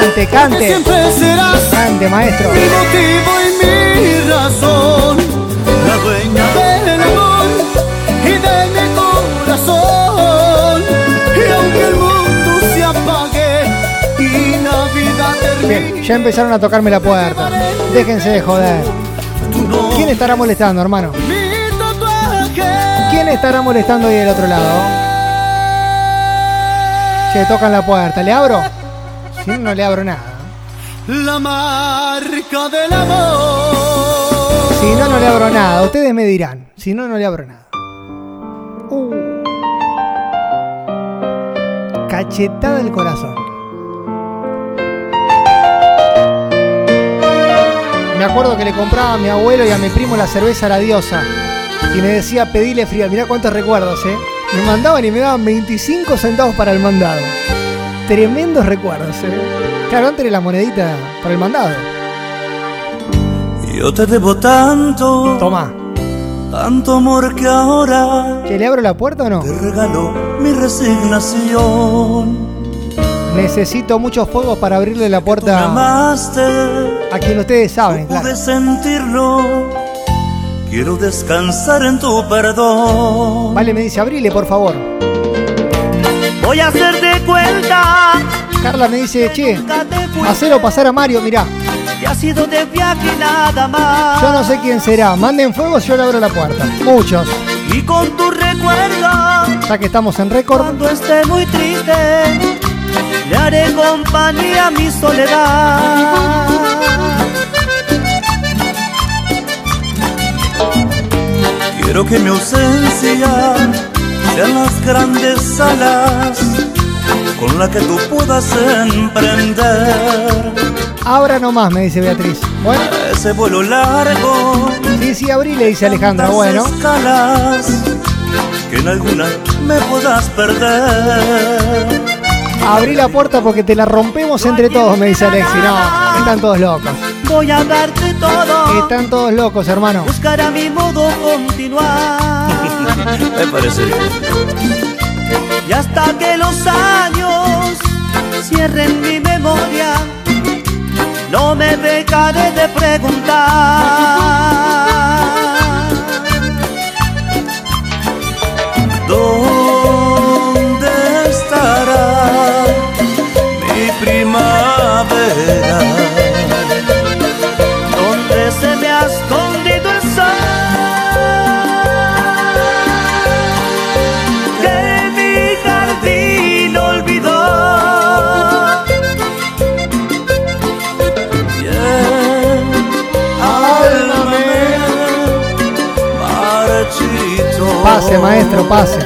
[SPEAKER 2] Cante, cante.
[SPEAKER 14] siempre serás
[SPEAKER 2] Cante, maestro.
[SPEAKER 14] mi motivo y mi razón, la dueña del amor y de mi corazón. Y aunque el mundo se apague y Navidad termine,
[SPEAKER 2] Bien, ya empezaron a tocarme la puerta. Déjense de joder. ¿Quién estará molestando, hermano? ¿Quién estará molestando ahí del otro lado? Che, tocan la puerta. ¿Le abro? Si no, no le abro nada.
[SPEAKER 14] La marca del amor.
[SPEAKER 2] Si no, no le abro nada. Ustedes me dirán. Si no, no le abro nada. Uh. Cachetada del corazón. Me acuerdo que le compraba a mi abuelo y a mi primo la cerveza La Diosa. Y me decía pedile fría. Mirá cuántos recuerdos, ¿eh? Me mandaban y me daban 25 centavos para el mandado. Tremendos recuerdos, ¿eh? Claro, antes era la monedita para el mandado.
[SPEAKER 14] Yo te debo tanto.
[SPEAKER 2] Toma.
[SPEAKER 14] Tanto amor que ahora.
[SPEAKER 2] ¿Que le abro la puerta o no?
[SPEAKER 14] Te regalo mi resignación.
[SPEAKER 2] Necesito muchos fuegos para abrirle la puerta
[SPEAKER 14] Amaste.
[SPEAKER 2] a quien ustedes saben, claro.
[SPEAKER 14] Pude sentirlo. Quiero descansar en tu perdón.
[SPEAKER 2] Vale, me dice, abrile, por favor.
[SPEAKER 14] Voy a hacer de cuenta.
[SPEAKER 2] Carla me dice, che, hacelo pasar a Mario, mirá.
[SPEAKER 14] Que ha sido de viaje y nada más.
[SPEAKER 2] Yo no sé quién será. Manden fuegos, yo le abro la puerta. Muchos.
[SPEAKER 14] Y con tu recuerdo.
[SPEAKER 2] Ya que estamos en récord.
[SPEAKER 14] Cuando esté muy triste. Le haré compañía a mi soledad. Quiero que mi ausencia sean las grandes alas con la que tú puedas emprender
[SPEAKER 2] Ahora nomás, me dice Beatriz. Bueno.
[SPEAKER 14] ese vuelo largo.
[SPEAKER 2] Sí, sí, abrile, dice Alejandra. Bueno.
[SPEAKER 14] Escalas que en alguna me puedas perder.
[SPEAKER 2] Abrí la puerta porque te la rompemos entre todos, me dice Alexi. No, están todos locos.
[SPEAKER 14] Voy a darte todo.
[SPEAKER 2] Están todos locos, hermano.
[SPEAKER 14] Buscar a mi modo continuar. me parece bien. Y hasta que los años cierren mi memoria, no me dejaré de preguntar.
[SPEAKER 2] Pase, maestro, pase.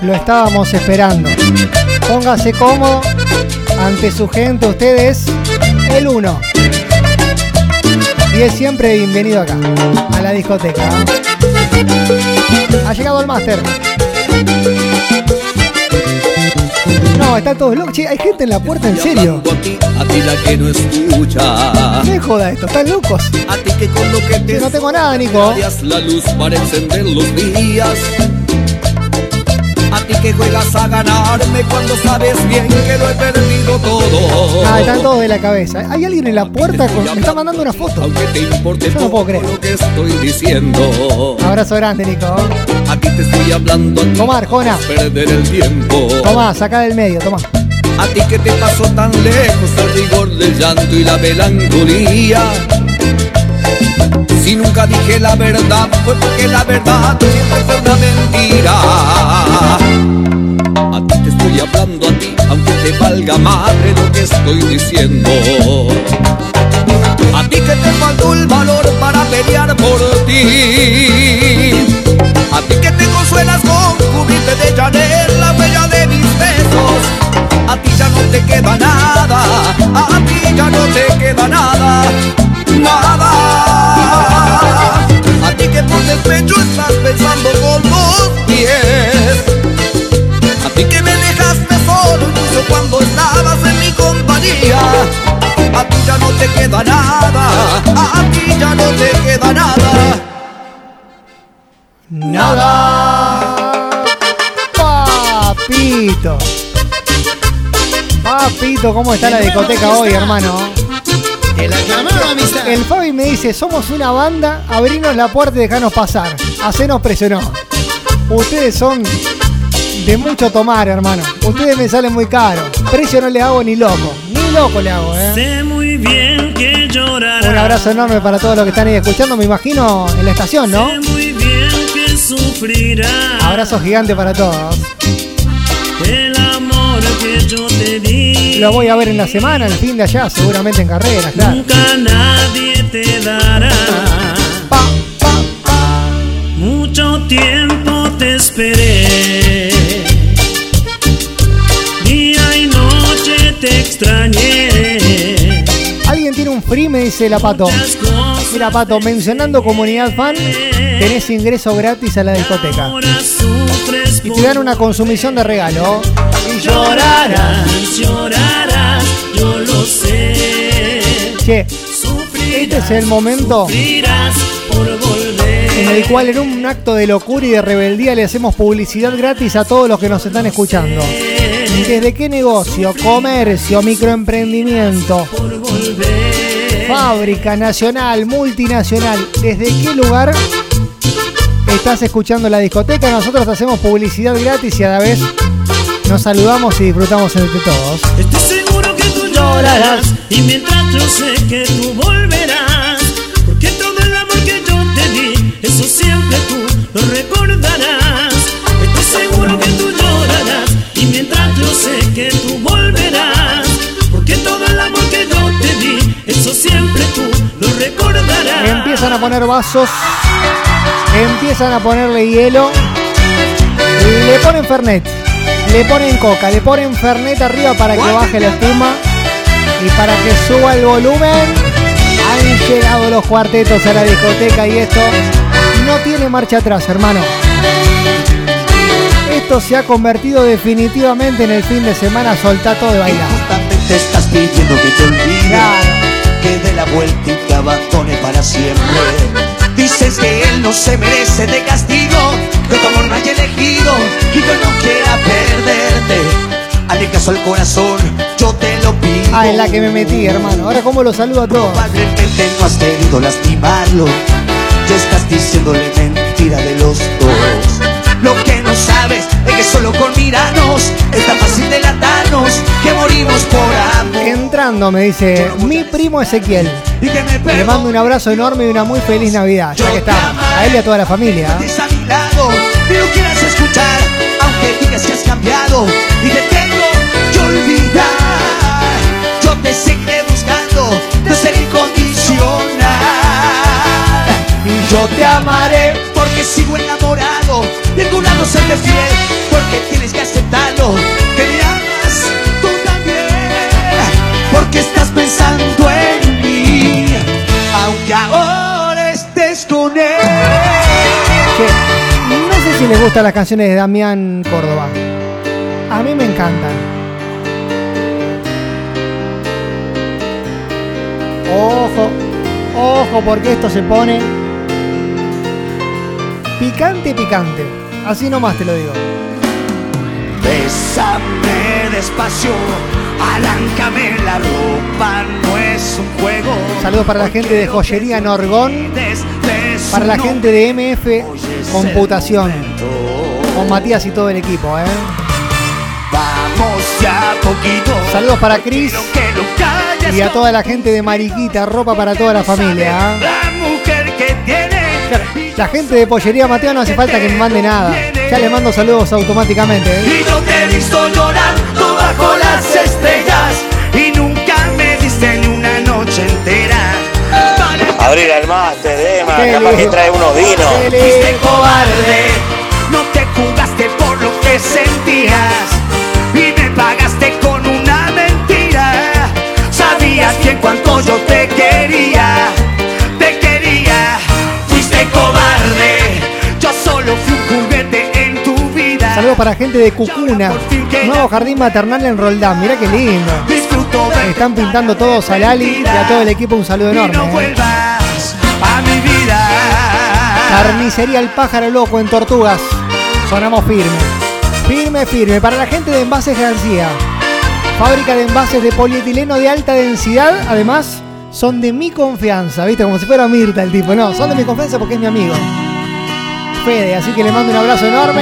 [SPEAKER 2] Lo estábamos esperando. Póngase cómodo ante su gente. Usted es el uno. Y es siempre bienvenido acá, a la discoteca. Ha llegado el máster. No, están todos locos. Che, hay gente en la puerta, en serio.
[SPEAKER 26] A ti la que no escucha.
[SPEAKER 2] ¿Qué joda esto? ¿Están locos?
[SPEAKER 26] A ti que con lo que te
[SPEAKER 2] no tengo nada, Nico.
[SPEAKER 26] la luz para encender los días. Ti que juegas a ganarme cuando sabes bien que lo he perdido todo.
[SPEAKER 2] Ah, están todos de la cabeza. Hay alguien en la puerta con... me está mandando una foto.
[SPEAKER 26] Aunque te importe
[SPEAKER 2] Yo no puedo creer.
[SPEAKER 26] lo que estoy diciendo.
[SPEAKER 2] Abrazo grande, Nico.
[SPEAKER 26] A ti te estoy hablando. a ti
[SPEAKER 2] Tomá, Arjona.
[SPEAKER 26] Perder el tiempo.
[SPEAKER 2] Tomá, saca del medio, toma.
[SPEAKER 26] A ti que te pasó tan lejos el rigor del llanto y la melancolía. Si nunca dije la verdad, fue porque la verdad siempre fue una mentira. Te valga madre lo que estoy diciendo. A ti que te faltó el valor para pelear por ti. A ti que te consuelas con cubrirte de Chanel la huella de mis besos. A ti ya no te queda nada, a ti ya no te queda nada, nada. A ti que por despecho estás pensando con dos pies. Cuando estabas en mi compañía. A ti ya no te queda nada, a ti ya no te queda nada.
[SPEAKER 2] Nada. Papito. Papito, ¿cómo está la discoteca hoy, hermano? El Fabi me dice, somos una banda, abrinos la puerta y dejanos pasar. Hacenos presionó. Ustedes son de mucho tomar, hermano. Ustedes me salen muy caros. Precio no le hago ni loco. Ni loco le hago, eh.
[SPEAKER 27] Sé muy bien que llorarás.
[SPEAKER 2] Un abrazo enorme para todos los que están ahí escuchando, me imagino, en la estación, ¿no?
[SPEAKER 27] Sé muy bien que sufrirás.
[SPEAKER 2] Abrazo gigante para todos.
[SPEAKER 27] El amor que yo te di.
[SPEAKER 2] Lo voy a ver en la semana, el fin de allá, seguramente en carrera, claro.
[SPEAKER 27] Nunca nadie te dará. Mucho tiempo te esperé. Extrañé.
[SPEAKER 2] Alguien tiene un free, me dice la pato. Mira, Pato, mencionando comunidad fan, tenés ingreso gratis a la discoteca. Y te dan una consumición de regalo.
[SPEAKER 5] Y llorarás, llorarás, yo lo sé.
[SPEAKER 2] Che, este es el momento en el cual en un acto de locura y de rebeldía le hacemos publicidad gratis a todos los que nos están escuchando. ¿Desde qué negocio, comercio, microemprendimiento, fábrica nacional, multinacional, desde qué lugar estás escuchando la discoteca? Nosotros hacemos publicidad gratis y a la vez nos saludamos y disfrutamos entre todos.
[SPEAKER 5] Estoy seguro que tú llorarás y mientras yo sé que tú volverás, porque todo el amor que yo te di, eso siempre tú lo recordarás. Eso siempre tú lo recordarás.
[SPEAKER 2] Empiezan a poner vasos, empiezan a ponerle hielo, le ponen Fernet, le ponen coca, le ponen Fernet arriba para que baje la espuma y para que suba el volumen. Han llegado los cuartetos a la discoteca y esto no tiene marcha atrás, hermano. Esto se ha convertido definitivamente en el fin de semana soltato de bailar.
[SPEAKER 28] Te estás pidiendo que te olvide, que dé la vuelta y te abandone para siempre. Dices que él no se merece de castigo, que tu amor no haya elegido y que no quiera perderte. Hazle caso al corazón, yo te lo pido.
[SPEAKER 2] Ah, en la que me metí, hermano. Ahora cómo lo saludo a todos.
[SPEAKER 28] Probablemente no has querido lastimarlo, ya estás diciéndole mentira de los dos. Lo que no sabes es que solo con mirarnos es tan fácil delatarnos que morimos por amor.
[SPEAKER 2] Entrando, me dice mi primo Ezequiel. Le mando un abrazo enorme y una muy feliz Navidad. Ya que está, a él y a toda la familia.
[SPEAKER 28] Estés a mi lado, pero quieras escuchar, aunque digas que has cambiado y te tengo que olvidar. Yo te seguiré buscando, de ser incondicional. Y yo te amaré porque sigo enamorado y en tu lado seré fiel, porque tienes que aceptarlo, que me amas tú también, porque estás pensando en mí, aunque ahora estés con él.
[SPEAKER 2] No sé si les gustan las canciones de Damián Córdoba. A mí me encantan. Ojo, ojo, porque esto se pone picante, picante. Así nomás te lo digo.
[SPEAKER 28] Bésame despacio, arráncame la ropa, no es un juego.
[SPEAKER 2] Saludos para la gente de Joyería Norgón, para la gente de MF Computación, con Matías y todo el equipo, ¿eh?
[SPEAKER 28] Vamos ya poquito.
[SPEAKER 2] Saludos para Cris y a toda la gente de Mariquita, ropa para toda la familia. ¿eh?
[SPEAKER 28] La
[SPEAKER 2] gente de Pollería Mateo no hace falta que me mande nada. Ya les mando saludos automáticamente. ¿eh?
[SPEAKER 28] Y yo te he visto llorando bajo las estrellas y nunca me diste ni una noche entera. Vale,
[SPEAKER 25] Abrir al máster, Emma,
[SPEAKER 2] Qué
[SPEAKER 25] capaz que trae unos vinos.
[SPEAKER 28] Fuiste cobarde, no te jugaste por lo que sentías y me pagaste con una mentira. Sabías bien cuánto yo te quería, solo fui un juguete en tu vida.
[SPEAKER 2] Saludos para gente de Cucuna, nuevo jardín maternal en Roldán. Mirá qué lindo.
[SPEAKER 28] Disfruto
[SPEAKER 2] Están pintando todos a Lali y a todo el equipo un saludo
[SPEAKER 28] y no
[SPEAKER 2] enorme. ¿eh?
[SPEAKER 28] vuelvas a mi vida.
[SPEAKER 2] Carnicería El Pájaro Loco en Tortugas. Sonamos firme. Firme, firme. Para la gente de Envases García. Fábrica de envases de polietileno de alta densidad. Además, son de mi confianza. ¿Viste? Como si fuera Mirta el tipo. No, son de mi confianza porque es mi amigo. Fede. Así que le mando un abrazo enorme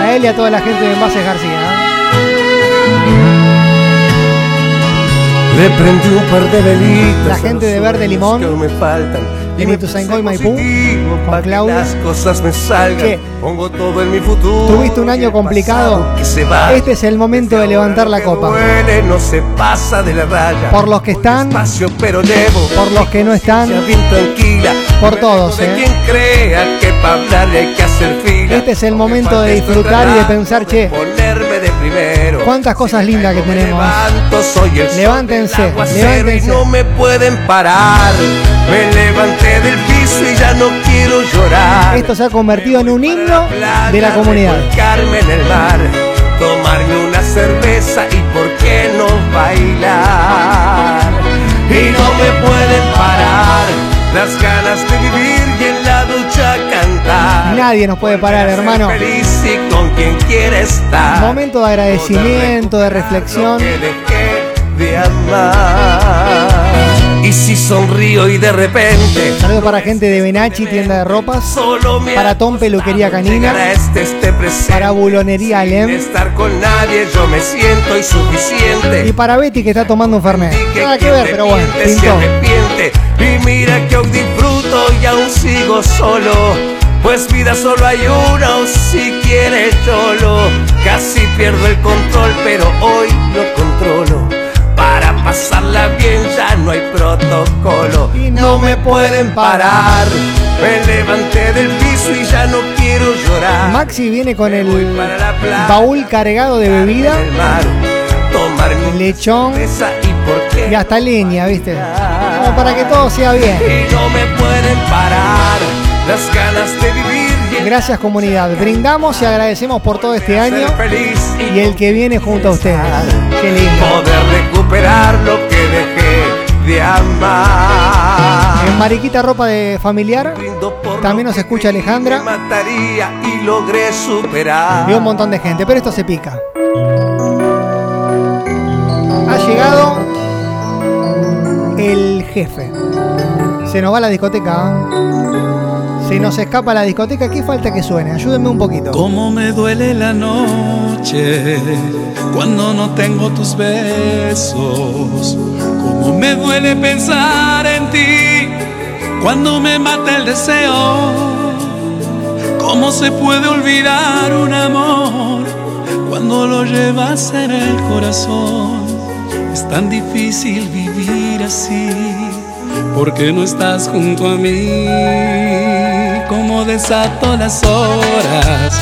[SPEAKER 2] a él y a toda la gente de Envases García.
[SPEAKER 29] Le prendí un par de velitas.
[SPEAKER 2] La gente de Verde Limón.
[SPEAKER 29] que aún me faltan.
[SPEAKER 2] De
[SPEAKER 29] me
[SPEAKER 2] Ituzaingó y
[SPEAKER 29] puse
[SPEAKER 2] Maipú, con Claudia.
[SPEAKER 29] Las cosas me salgan.
[SPEAKER 2] ¿Qué?
[SPEAKER 29] Pongo todo en mi futuro.
[SPEAKER 2] Tuviste un año complicado.
[SPEAKER 29] pasado.
[SPEAKER 2] Este es el momento de levantar la copa.
[SPEAKER 29] Duele, no se pasa de la raya.
[SPEAKER 2] Por los que están,
[SPEAKER 29] Despacio, pero debo.
[SPEAKER 2] por los que no están,
[SPEAKER 29] tranquila.
[SPEAKER 2] por todos, ¿eh?
[SPEAKER 29] quien crea que para hablarle hay que hacer fila.
[SPEAKER 2] Este es el momento de disfrutar y de pensar, che,
[SPEAKER 29] Ponerme de primero.
[SPEAKER 2] Cuántas cosas lindas que tenemos.
[SPEAKER 29] levanto, soy el
[SPEAKER 2] Levántense, levántense.
[SPEAKER 29] no me pueden parar. Me levanté del piso y ya no quiero llorar.
[SPEAKER 2] Esto se ha convertido en un himno de la comunidad.
[SPEAKER 29] En el mar, tomarme una cerveza y por qué no bailar. Y no me pueden parar las ganas de vivir
[SPEAKER 2] Nadie nos puede parar, hermano.
[SPEAKER 29] Feliz y con quien quiere estar.
[SPEAKER 2] Momento de agradecimiento, de reflexión.
[SPEAKER 29] De. Y si sonrío y de repente
[SPEAKER 2] Saludos para gente de Benachi, tienda de ropas.
[SPEAKER 29] solo
[SPEAKER 2] Para Tom Peluquería Canina.
[SPEAKER 29] Para este presente.
[SPEAKER 2] Para Bulonería Alem.
[SPEAKER 29] estar con nadie yo me siento insuficiente.
[SPEAKER 2] Y para Betty que está tomando un Fernet. Nada que ver, pero bueno,
[SPEAKER 29] miente se
[SPEAKER 2] pintó.
[SPEAKER 29] arrepiente. Y mira que hoy disfruto y aún sigo solo. Pues vida solo hay una o si quieres solo. Casi pierdo el control, pero hoy lo controlo. Para pasarla bien ya no hay protocolo.
[SPEAKER 2] Y no me pueden
[SPEAKER 29] parar. Me levanté del piso y ya no quiero llorar.
[SPEAKER 2] Maxi viene con el
[SPEAKER 29] playa.
[SPEAKER 2] baúl cargado de bebida,
[SPEAKER 29] mar, tomar mi
[SPEAKER 2] lechón
[SPEAKER 29] y
[SPEAKER 2] y hasta leña, ¿viste? Como para que todo sea bien.
[SPEAKER 29] y no me pueden
[SPEAKER 2] Gracias comunidad. Brindamos y agradecemos por todo este año y el que viene junto a ustedes. Qué lindo.
[SPEAKER 29] poder recuperar lo que dejé de amar.
[SPEAKER 2] En Mariquita Ropa de Familiar también nos escucha Alejandra
[SPEAKER 29] mataría y logré superar.
[SPEAKER 2] y un montón de gente, pero esto se pica. Ha llegado el jefe. Se nos va la discoteca. Se nos escapa la discoteca. ¿Qué falta que suene? Ayúdenme un poquito.
[SPEAKER 30] Cómo me duele la noche cuando no tengo tus besos. Cómo me duele pensar en ti cuando me mata el deseo. Cómo se puede olvidar un amor cuando lo llevas en el corazón. Es tan difícil vivir así porque no estás junto a mí. Como desato las horas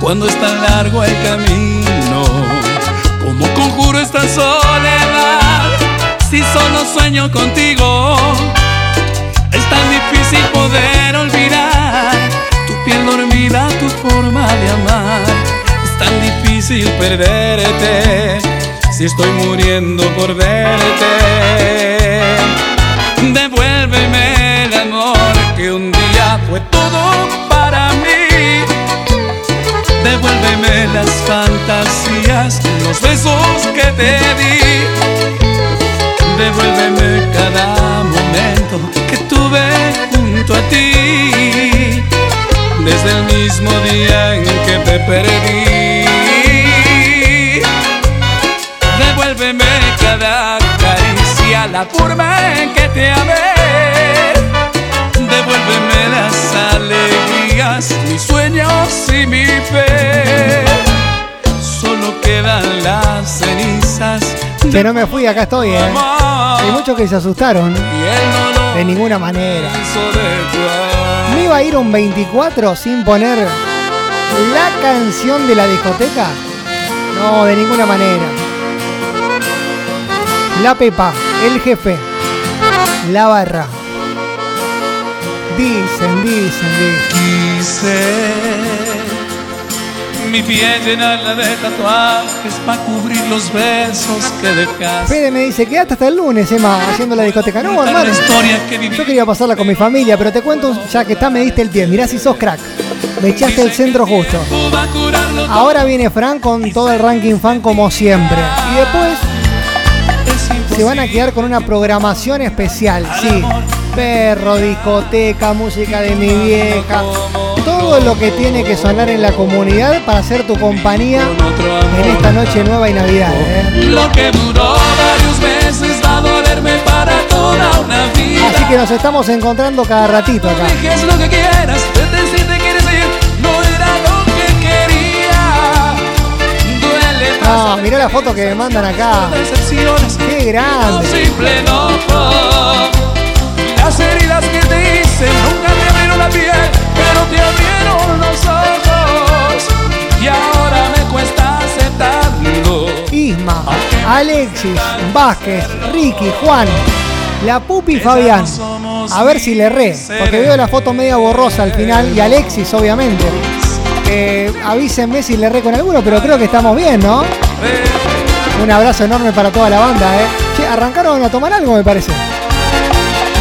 [SPEAKER 30] cuando es tan largo el camino. Como conjuro esta soledad si solo sueño contigo. Es tan difícil poder olvidar tu piel dormida, tu forma de amar. Es tan difícil perderte si estoy muriendo por verte. Devuélveme fue todo para mí. Devuélveme las fantasías, los besos que te di. Devuélveme cada momento que tuve junto a ti. Desde el mismo día en que te perdí. Devuélveme cada caricia, la forma en que te amé.
[SPEAKER 2] Que no me fui, acá estoy, ¿eh? Hay muchos que se asustaron. De ninguna manera. ¿Me iba a ir un 24 sin poner la canción de la discoteca? No, de ninguna manera. La Pepa, el jefe, la barra. Dicen, dicen, dicen.
[SPEAKER 30] Quise mi piel llenarla de tatuajes para cubrir los besos que dejaste.
[SPEAKER 2] Fede me dice, quédate hasta el lunes, Emma, haciendo la discoteca. No, hermano. Yo quería pasarla con mi familia, pero te cuento, ya que está, me diste el pie. Mirá si sos crack. Me echaste el centro justo. Ahora viene Fran con todo el ranking fan como siempre. Y después se van a quedar con una programación especial, sí. Perro, discoteca, música de mi vieja. Todo lo que tiene que sonar en la comunidad para hacer tu compañía en esta noche nueva y Navidad. ¿eh?
[SPEAKER 30] Lo que duró varios meses va a dolerme para toda una vida.
[SPEAKER 2] Así que nos estamos encontrando cada ratito acá.
[SPEAKER 30] Lo que quieras. No
[SPEAKER 2] mirá la foto que me mandan acá. Qué grande.
[SPEAKER 30] Simple. Las heridas que te hice nunca te abrieron la piel, pero te ojos. Y ahora me cuesta aceptarlo.
[SPEAKER 2] Alexis, Vázquez, Ricky, Juan, la Pupi y Fabián. A ver si le erré, porque veo la foto media borrosa al final y Alexis, obviamente. Eh, avísenme si le erré con alguno, pero creo que estamos bien, ¿no? Un abrazo enorme para toda la banda, ¿eh? Che, arrancaron a tomar algo, me parece.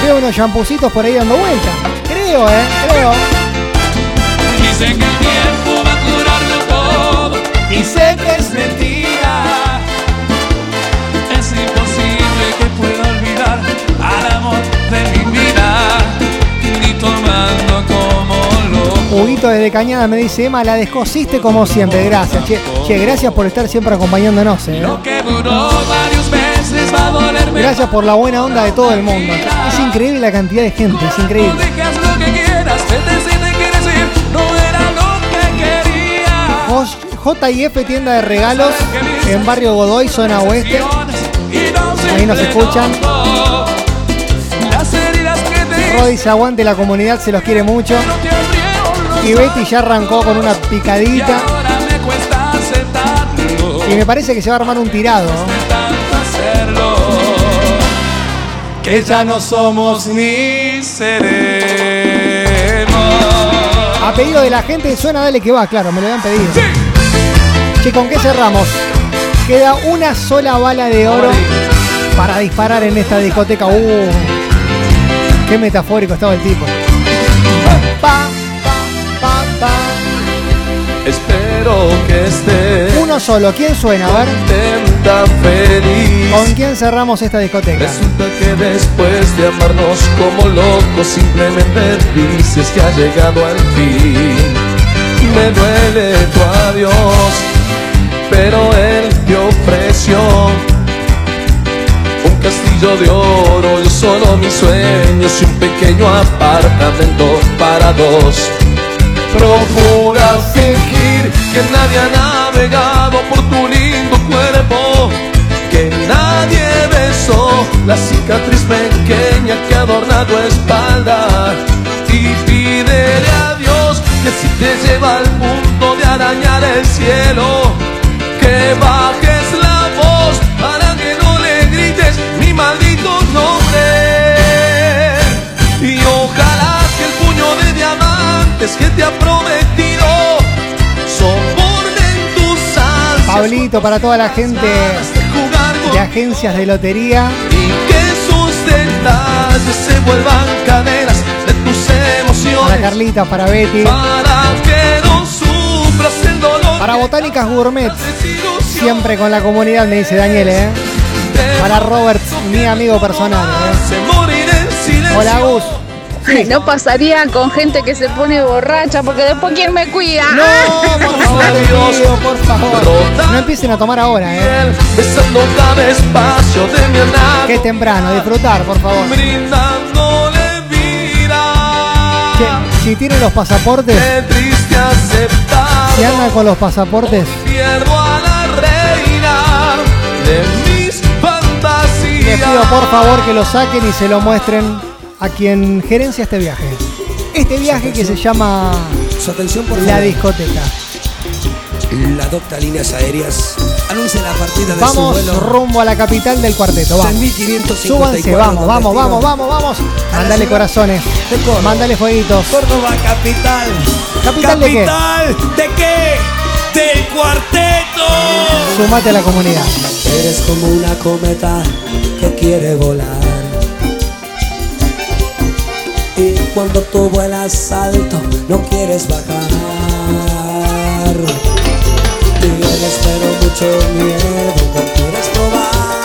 [SPEAKER 2] Veo unos champucitos por ahí dando vuelta. Creo, ¿eh? Creo.
[SPEAKER 31] Dicen que el tiempo va a curarlo todo y sé que es mentira. Es imposible que pueda olvidar al amor de mi vida ni tomando como loco.
[SPEAKER 2] Huguito desde Cañada me dice, Emma, la descosiste como siempre. Gracias, che. Che, gracias por estar siempre acompañándonos, ¿eh?
[SPEAKER 31] Lo que duró varios meses va a dolerme.
[SPEAKER 2] Gracias por la buena onda de todo el mundo. Es increíble la cantidad de gente, es increíble.
[SPEAKER 31] Lo que quieras, te
[SPEAKER 2] JF Tienda de Regalos en Barrio Godoy, zona oeste. Ahí nos escuchan. Rodi se aguante, la comunidad se los quiere mucho. Y Betty ya arrancó con una picadita. Y me parece que se va a armar un tirado.
[SPEAKER 31] Que ya no somos ni seremos.
[SPEAKER 2] A pedido de la gente, suena Dale que va, claro, me lo habían pedido. Che, ¿con qué cerramos? Queda una sola bala de oro para disparar en esta discoteca. Uh, qué metafórico estaba el tipo. Pa, pa, pa,
[SPEAKER 30] Espero que estés
[SPEAKER 2] pa. Uno solo, ¿quién suena? A ver,
[SPEAKER 30] feliz.
[SPEAKER 2] ¿con quién cerramos esta discoteca?
[SPEAKER 30] Resulta que después de amarnos como locos simplemente dices que ha llegado al fin. Me duele tu adiós, pero él te ofreció un castillo de oro, yo solo mis sueños y un pequeño apartamento para dos. Procura fingir que nadie ha navegado por tu lindo cuerpo, que nadie besó la cicatriz pequeña que adorna tu espalda. Y pídele a Dios que si te lleva al mundo de arañar el cielo, que bajes la voz para que no le grites mi maldito nombre. Y ojalá que el puño de diamantes que te ha prometido
[SPEAKER 2] Pablito, para toda la gente de agencias de lotería.
[SPEAKER 30] Y que sus detalles se vuelvan cadenas de tus emociones.
[SPEAKER 2] Para Carlita, para Betty.
[SPEAKER 30] Para que no sufras el dolor.
[SPEAKER 2] Para Botánicas Gourmet. Siempre con la comunidad, me dice Daniel, ¿eh? Para Robert, mi amigo personal, ¿eh? Hola, Gus.
[SPEAKER 10] No pasaría con gente que se pone borracha porque después quién me cuida.
[SPEAKER 2] No, por favor, pido, por favor. No empiecen a tomar ahora, ¿eh?
[SPEAKER 30] Alma.
[SPEAKER 2] Qué temprano, disfrutar, por favor.
[SPEAKER 30] Brindándole vida.
[SPEAKER 2] Che, si tienen los pasaportes, si andan con los pasaportes, les pido por favor que lo saquen y se lo muestren a quien gerencia este viaje. Este viaje que se llama
[SPEAKER 14] Su atención, por
[SPEAKER 2] La. Discoteca.
[SPEAKER 14] La docta Líneas Aéreas anuncia la partida de
[SPEAKER 2] Vamos
[SPEAKER 14] su vuelo.
[SPEAKER 2] rumbo a la capital del cuarteto. Vamos.
[SPEAKER 14] 1554
[SPEAKER 2] Súbanse, vamos, vamos, vamos, vamos, vamos. Mándale corazones.
[SPEAKER 14] de Córdoba.
[SPEAKER 2] Mándale fueguitos.
[SPEAKER 14] Córdoba capital.
[SPEAKER 2] ¿Capital de qué?
[SPEAKER 14] ¿Capital de qué? Del cuarteto.
[SPEAKER 2] Sumate a la comunidad.
[SPEAKER 14] Eres como una cometa que quiere volar. Cuando tú vuelas alto, no quieres bajar. Tienes pero mucho miedo, no quieres probar.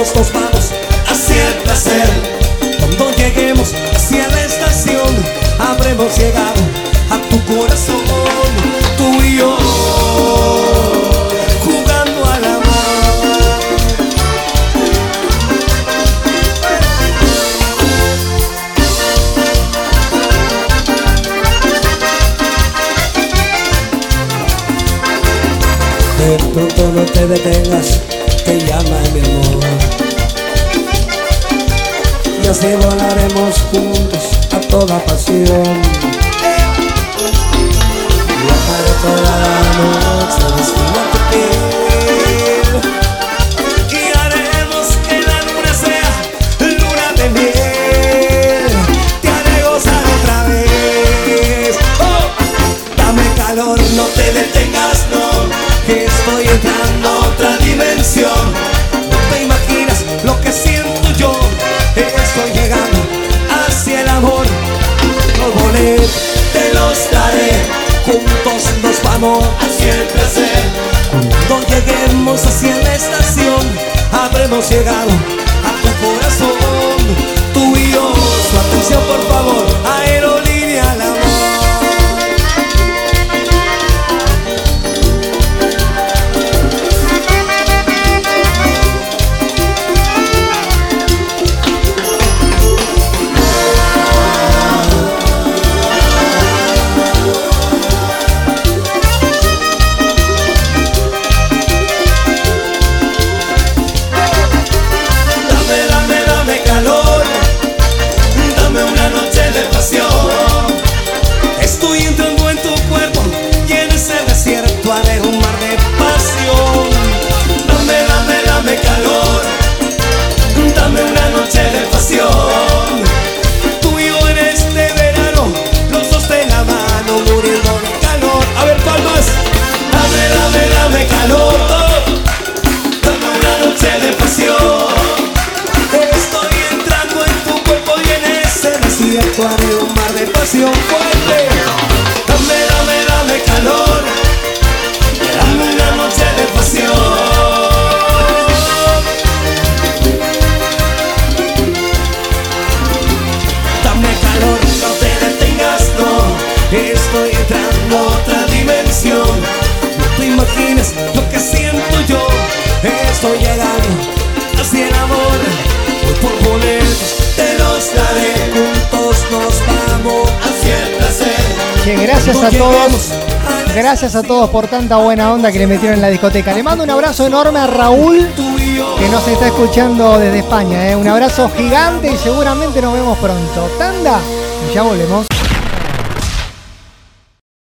[SPEAKER 14] gostoso para juntos nos vamos hacia el placer. Cuando lleguemos hacia la estación, habremos llegado a tu corazón. Tú y yo, su atención por favor.
[SPEAKER 2] gracias a todos. Por tanta buena onda que le metieron en la discoteca. Le mando un abrazo enorme a Raúl, que nos está escuchando desde España. ¿eh? Un abrazo gigante y seguramente nos vemos pronto. Tanda, y ya volvemos.